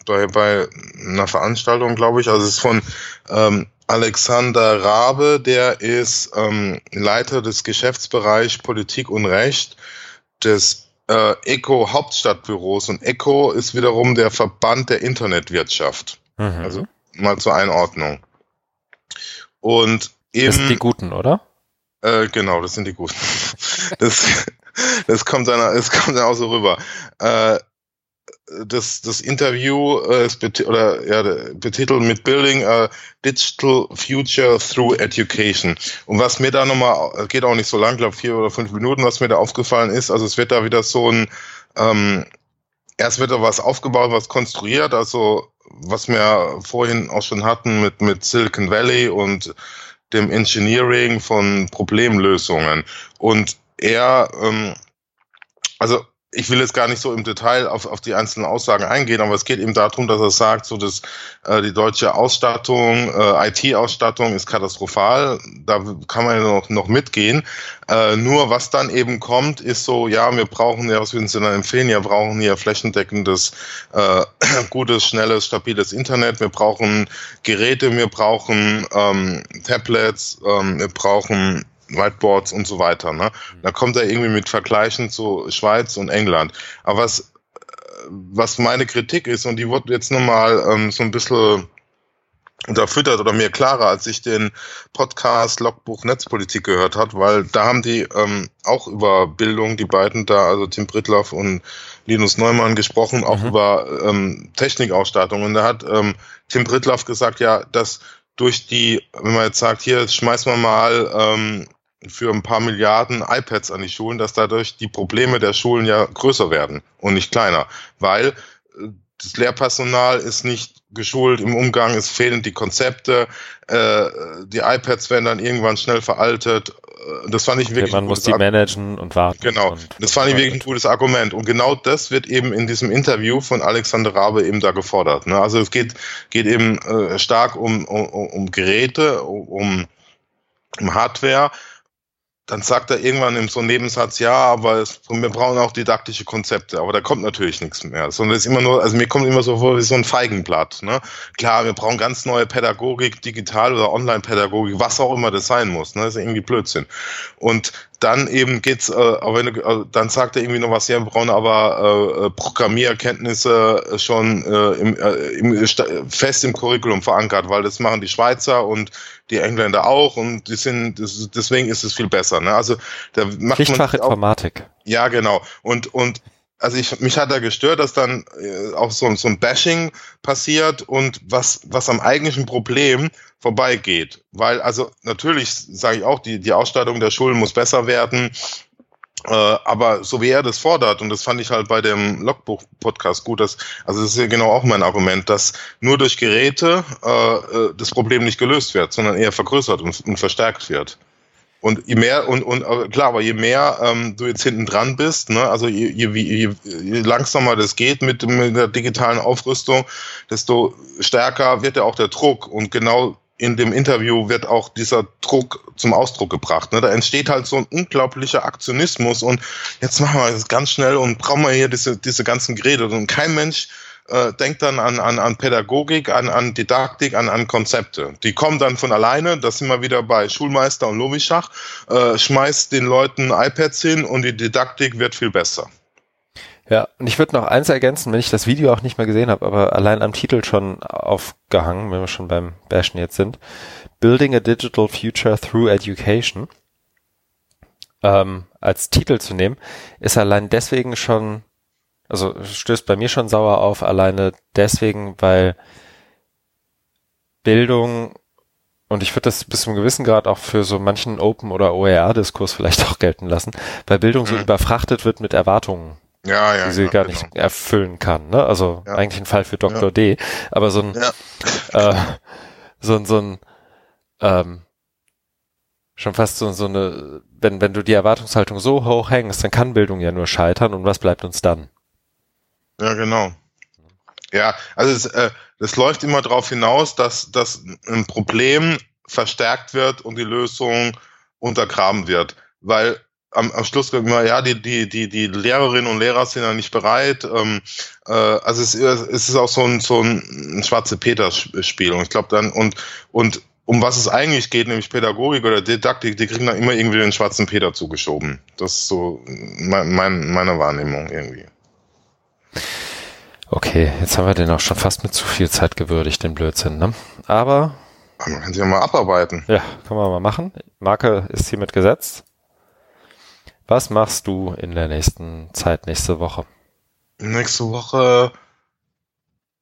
bei bei einer Veranstaltung, glaube ich. Also es ist von ähm, Alexander Rabe, der ist ähm, Leiter des Geschäftsbereichs Politik und Recht des äh, ECO Hauptstadtbüros und ECO ist wiederum der Verband der Internetwirtschaft. Mhm. Also mal zur Einordnung. Und eben. Das sind die Guten, oder? Äh, genau, das sind die Guten. Das, das kommt dann, das kommt dann auch so rüber. Äh, das, das Interview äh, ist oder, ja, betitelt mit Building a Digital Future Through Education. Und was mir da nochmal, geht auch nicht so lang, glaube vier oder fünf Minuten, was mir da aufgefallen ist, also es wird da wieder so ein, ähm, erst wird da was aufgebaut, was konstruiert, also was wir vorhin auch schon hatten mit, mit Silicon Valley und dem Engineering von Problemlösungen. Und er, ähm, also ich will jetzt gar nicht so im Detail auf, auf die einzelnen Aussagen eingehen, aber es geht eben darum, dass er sagt, so dass äh, die deutsche Ausstattung, äh, IT-Ausstattung ist katastrophal. Da kann man ja noch, noch mitgehen. Äh, nur was dann eben kommt, ist so, ja, wir brauchen ja, was würden Sie dann empfehlen? Ja, brauchen hier flächendeckendes, äh, gutes, schnelles, stabiles Internet. Wir brauchen Geräte, wir brauchen ähm, Tablets, ähm, wir brauchen Whiteboards und so weiter. Ne? Mhm. Da kommt er irgendwie mit Vergleichen zu Schweiz und England. Aber was, was meine Kritik ist, und die wird jetzt nochmal ähm, so ein bisschen unterfüttert oder mir klarer, als ich den Podcast Logbuch Netzpolitik gehört hat, weil da haben die ähm, auch über Bildung, die beiden da, also Tim Brittloff und Linus Neumann gesprochen, auch mhm. über ähm, Technikausstattung. Und da hat ähm, Tim Brittloff gesagt, ja, dass durch die, wenn man jetzt sagt, hier schmeißen wir mal ähm, für ein paar Milliarden iPads an die Schulen, dass dadurch die Probleme der Schulen ja größer werden und nicht kleiner, weil äh, das Lehrpersonal ist nicht geschult im Umgang, es fehlen die Konzepte, äh, die iPads werden dann irgendwann schnell veraltet. Äh, das fand ich wirklich. Man muss die managen und warten. Genau, und das fand ich wirklich ein gutes Argument. Und genau das wird eben in diesem Interview von Alexander Rabe eben da gefordert. Ne? Also es geht, geht eben äh, stark um, um, um Geräte, um, um Hardware, dann sagt er irgendwann in so einem Nebensatz, ja, aber es, wir brauchen auch didaktische Konzepte, aber da kommt natürlich nichts mehr, sondern es ist immer nur, also mir kommt immer so vor wie so ein Feigenblatt, ne? Klar, wir brauchen ganz neue Pädagogik, digital oder Online-Pädagogik, was auch immer das sein muss, ne? Das ist irgendwie Blödsinn. Und dann eben geht's, äh, wenn du, äh, dann sagt er irgendwie noch was, ja, wir brauchen aber äh, äh Programmierkenntnisse schon äh, im, äh, im, fest im Curriculum verankert, weil das machen die Schweizer und die Engländer auch und die sind, das, deswegen ist es viel besser. Ne? Also da macht Pflichtfach man Informatik. Ja, genau. Und und also ich, mich hat da gestört, dass dann äh, auch so, so ein Bashing passiert und was, was am eigentlichen Problem vorbeigeht. Weil, also natürlich sage ich auch, die, die Ausstattung der Schulen muss besser werden. Äh, aber so wie er das fordert, und das fand ich halt bei dem Logbuch-Podcast gut, dass, also das ist ja genau auch mein Argument, dass nur durch Geräte äh, äh das Problem nicht gelöst wird, sondern eher vergrößert und, und verstärkt wird. Und je mehr, und, und klar, aber je mehr ähm, du jetzt hinten dran bist, ne, also je, je, je, je langsamer das geht mit, mit der digitalen Aufrüstung, desto stärker wird ja auch der Druck. Und genau in dem Interview wird auch dieser Druck zum Ausdruck gebracht. Ne? Da entsteht halt so ein unglaublicher Aktionismus und jetzt machen wir das ganz schnell und brauchen wir hier diese, diese ganzen Geräte. Und kein Mensch äh, denkt dann an, an, an Pädagogik, an, an Didaktik, an, an Konzepte. Die kommen dann von alleine, das sind wir wieder bei Schulmeister und Lovischach, äh, schmeißt den Leuten iPads hin und die Didaktik wird viel besser. Ja, und ich würde noch eins ergänzen, wenn ich das Video auch nicht mehr gesehen habe, aber allein am Titel schon aufgehangen, wenn wir schon beim Bashen jetzt sind. Building a Digital Future Through Education ähm, als Titel zu nehmen, ist allein deswegen schon also stößt bei mir schon sauer auf, alleine deswegen, weil Bildung und ich würde das bis zu einem gewissen Grad auch für so manchen Open- oder OER-Diskurs vielleicht auch gelten lassen, weil Bildung so mhm. überfrachtet wird mit Erwartungen, ja, ja, die sie ja, gar genau. nicht erfüllen kann. Ne? Also ja. eigentlich ein Fall für Dr. D. Aber so ein, äh, so ein, so ein ähm, schon fast so, so eine, wenn, wenn du die Erwartungshaltung so hoch hängst, dann kann Bildung ja nur scheitern und was bleibt uns dann? Ja, genau. Ja, also es, äh, es läuft immer darauf hinaus, dass, dass ein Problem verstärkt wird und die Lösung untergraben wird. Weil am, am Schluss immer, ja, die, die, die, die Lehrerinnen und Lehrer sind ja nicht bereit. Ähm, äh, also es, es ist auch so ein, so ein schwarze Peter-Spiel. Und ich glaube dann, und, und um was es eigentlich geht, nämlich Pädagogik oder Didaktik, die kriegen dann immer irgendwie den schwarzen Peter zugeschoben. Das ist so mein, mein, meine Wahrnehmung irgendwie. Okay, jetzt haben wir den auch schon fast mit zu viel Zeit gewürdigt, den Blödsinn, ne? Aber. Man kann sich ja mal abarbeiten. Ja, können wir mal machen. Marke ist hiermit gesetzt. Was machst du in der nächsten Zeit, nächste Woche? Nächste Woche.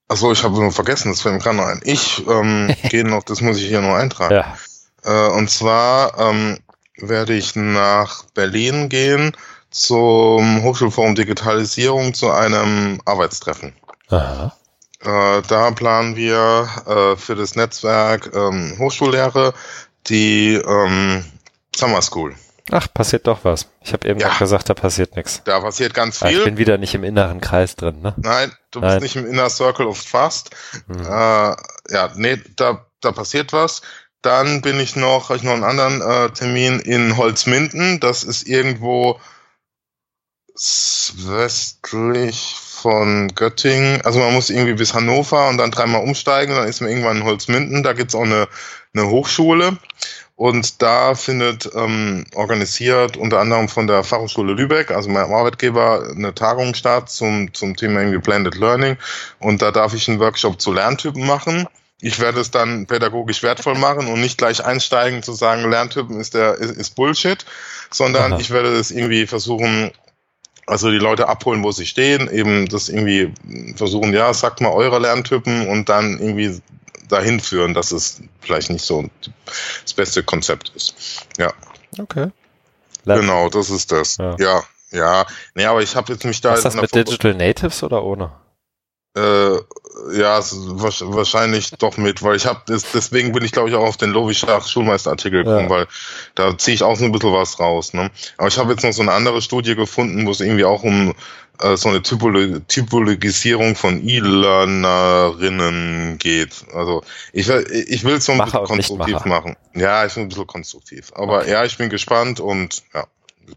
Achso, ich habe nur vergessen, das fällt mir gerade noch ein. Ich ähm, gehe noch, das muss ich hier nur eintragen. Ja. Äh, und zwar ähm, werde ich nach Berlin gehen zum Hochschulforum Digitalisierung zu einem Arbeitstreffen. Aha. Äh, da planen wir äh, für das Netzwerk ähm, Hochschullehre die ähm, Summer School. Ach, passiert doch was. Ich habe eben ja. gesagt, da passiert nichts. Da passiert ganz viel. ich bin wieder nicht im inneren Kreis drin, ne? Nein, du Nein. bist nicht im Inner Circle of Trust. Hm. Äh, ja, nee, da, da passiert was. Dann bin ich noch, habe ich noch einen anderen äh, Termin in Holzminden. Das ist irgendwo westlich von Göttingen. Also man muss irgendwie bis Hannover und dann dreimal umsteigen, dann ist man irgendwann in Holzminden. Da gibt's auch eine, eine Hochschule. Und da findet ähm, organisiert unter anderem von der Fachhochschule Lübeck, also meinem Arbeitgeber, eine Tagung statt zum, zum Thema irgendwie Blended Learning. Und da darf ich einen Workshop zu Lerntypen machen. ich werde es dann pädagogisch wertvoll machen und nicht gleich einsteigen zu sagen, Lerntypen ist der ist, ist Bullshit, sondern Aha. ich werde es irgendwie versuchen, also die Leute abholen, wo sie stehen, eben das irgendwie versuchen, ja, sagt mal eure Lerntypen und dann irgendwie dahin führen, dass es vielleicht nicht so das beste Konzept ist. Ja. Okay. Lern genau, das ist das. Ja, ja. ja. Nee, aber ich habe jetzt mich da. Ist das mit Digital Natives oder ohne? Äh, ja, wahrscheinlich doch mit, weil ich habe deswegen bin ich glaube ich auch auf den Lovischach Schulmeisterartikel gekommen, ja. weil da ziehe ich auch so ein bisschen was raus. Ne? Aber ich habe jetzt noch so eine andere Studie gefunden, wo es irgendwie auch um äh, so eine Typolo Typologisierung von E-Learnerinnen geht. Also ich, ich will es so ein Macher bisschen konstruktiv machen. Ja, ich bin ein bisschen konstruktiv. Aber okay. ja, ich bin gespannt und ja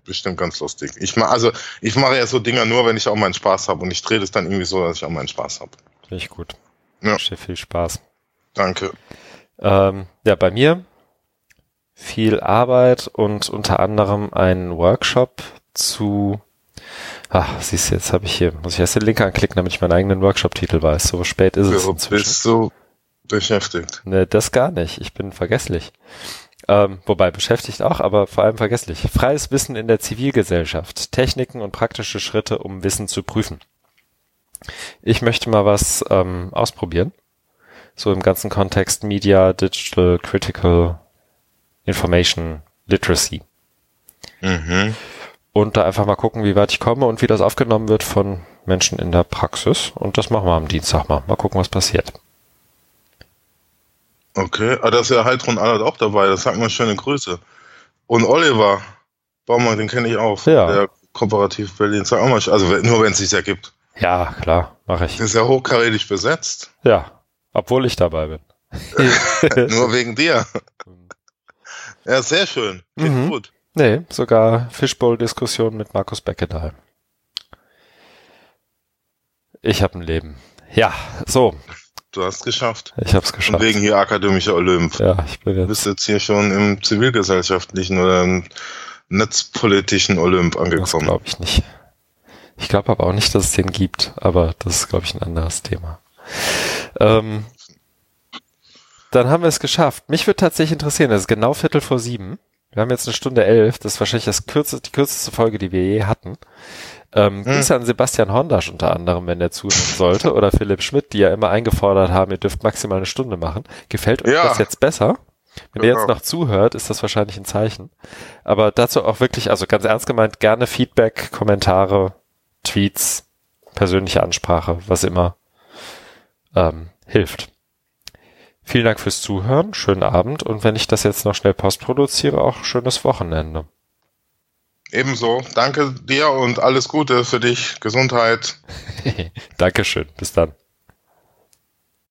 bestimmt ganz lustig. Ich mach, also ich mache ja so Dinger nur, wenn ich auch meinen Spaß habe und ich drehe das dann irgendwie so, dass ich auch meinen Spaß habe. Ich gut. Ja. Ich viel Spaß. Danke. Ähm, ja, bei mir viel Arbeit und unter anderem ein Workshop zu Ach, siehst du, jetzt habe ich hier, muss ich erst den Link anklicken, damit ich meinen eigenen Workshop-Titel weiß. So spät ist es inzwischen. Bist du beschäftigt? Ne, das gar nicht. Ich bin vergesslich. Ähm, wobei beschäftigt auch, aber vor allem vergesslich. Freies Wissen in der Zivilgesellschaft. Techniken und praktische Schritte, um Wissen zu prüfen. Ich möchte mal was ähm, ausprobieren. So im ganzen Kontext Media, Digital, Critical, Information, Literacy. Mhm. Und da einfach mal gucken, wie weit ich komme und wie das aufgenommen wird von Menschen in der Praxis. Und das machen wir am Dienstag mal. Mal gucken, was passiert. Okay, ah, da ist ja Heidrun Allert auch dabei, das sagt man schöne Grüße. Und Oliver Baumann, den kenne ich auch. Ja. Der Kooperativ Berlin, sag auch mal, also nur wenn es sich ergibt. Ja, klar, mache ich. Ist ja hochkarätig besetzt. Ja, obwohl ich dabei bin. nur wegen dir. Ja, sehr schön. Mhm. gut. Nee, sogar Fishbowl-Diskussion mit Markus Beckedahl. Ich habe ein Leben. Ja, so. Du hast geschafft. Ich habe es geschafft. Und wegen hier akademischer Olymp. Ja, ich bin jetzt. Du bist jetzt hier schon im zivilgesellschaftlichen oder im netzpolitischen Olymp angekommen. glaube ich nicht. Ich glaube aber auch nicht, dass es den gibt, aber das ist, glaube ich, ein anderes Thema. Ähm, dann haben wir es geschafft. Mich würde tatsächlich interessieren, es ist genau Viertel vor sieben. Wir haben jetzt eine Stunde elf, das ist wahrscheinlich das kürzeste, die kürzeste Folge, die wir je hatten. Ähm, hm. Grüße an Sebastian Hondasch unter anderem, wenn der zuhören sollte, oder Philipp Schmidt, die ja immer eingefordert haben, ihr dürft maximal eine Stunde machen. Gefällt euch ja. das jetzt besser? Wenn genau. ihr jetzt noch zuhört, ist das wahrscheinlich ein Zeichen. Aber dazu auch wirklich, also ganz ernst gemeint, gerne Feedback, Kommentare, Tweets, persönliche Ansprache, was immer ähm, hilft. Vielen Dank fürs Zuhören, schönen Abend und wenn ich das jetzt noch schnell postproduziere, auch schönes Wochenende. Ebenso. Danke dir und alles Gute für dich. Gesundheit. Dankeschön. Bis dann.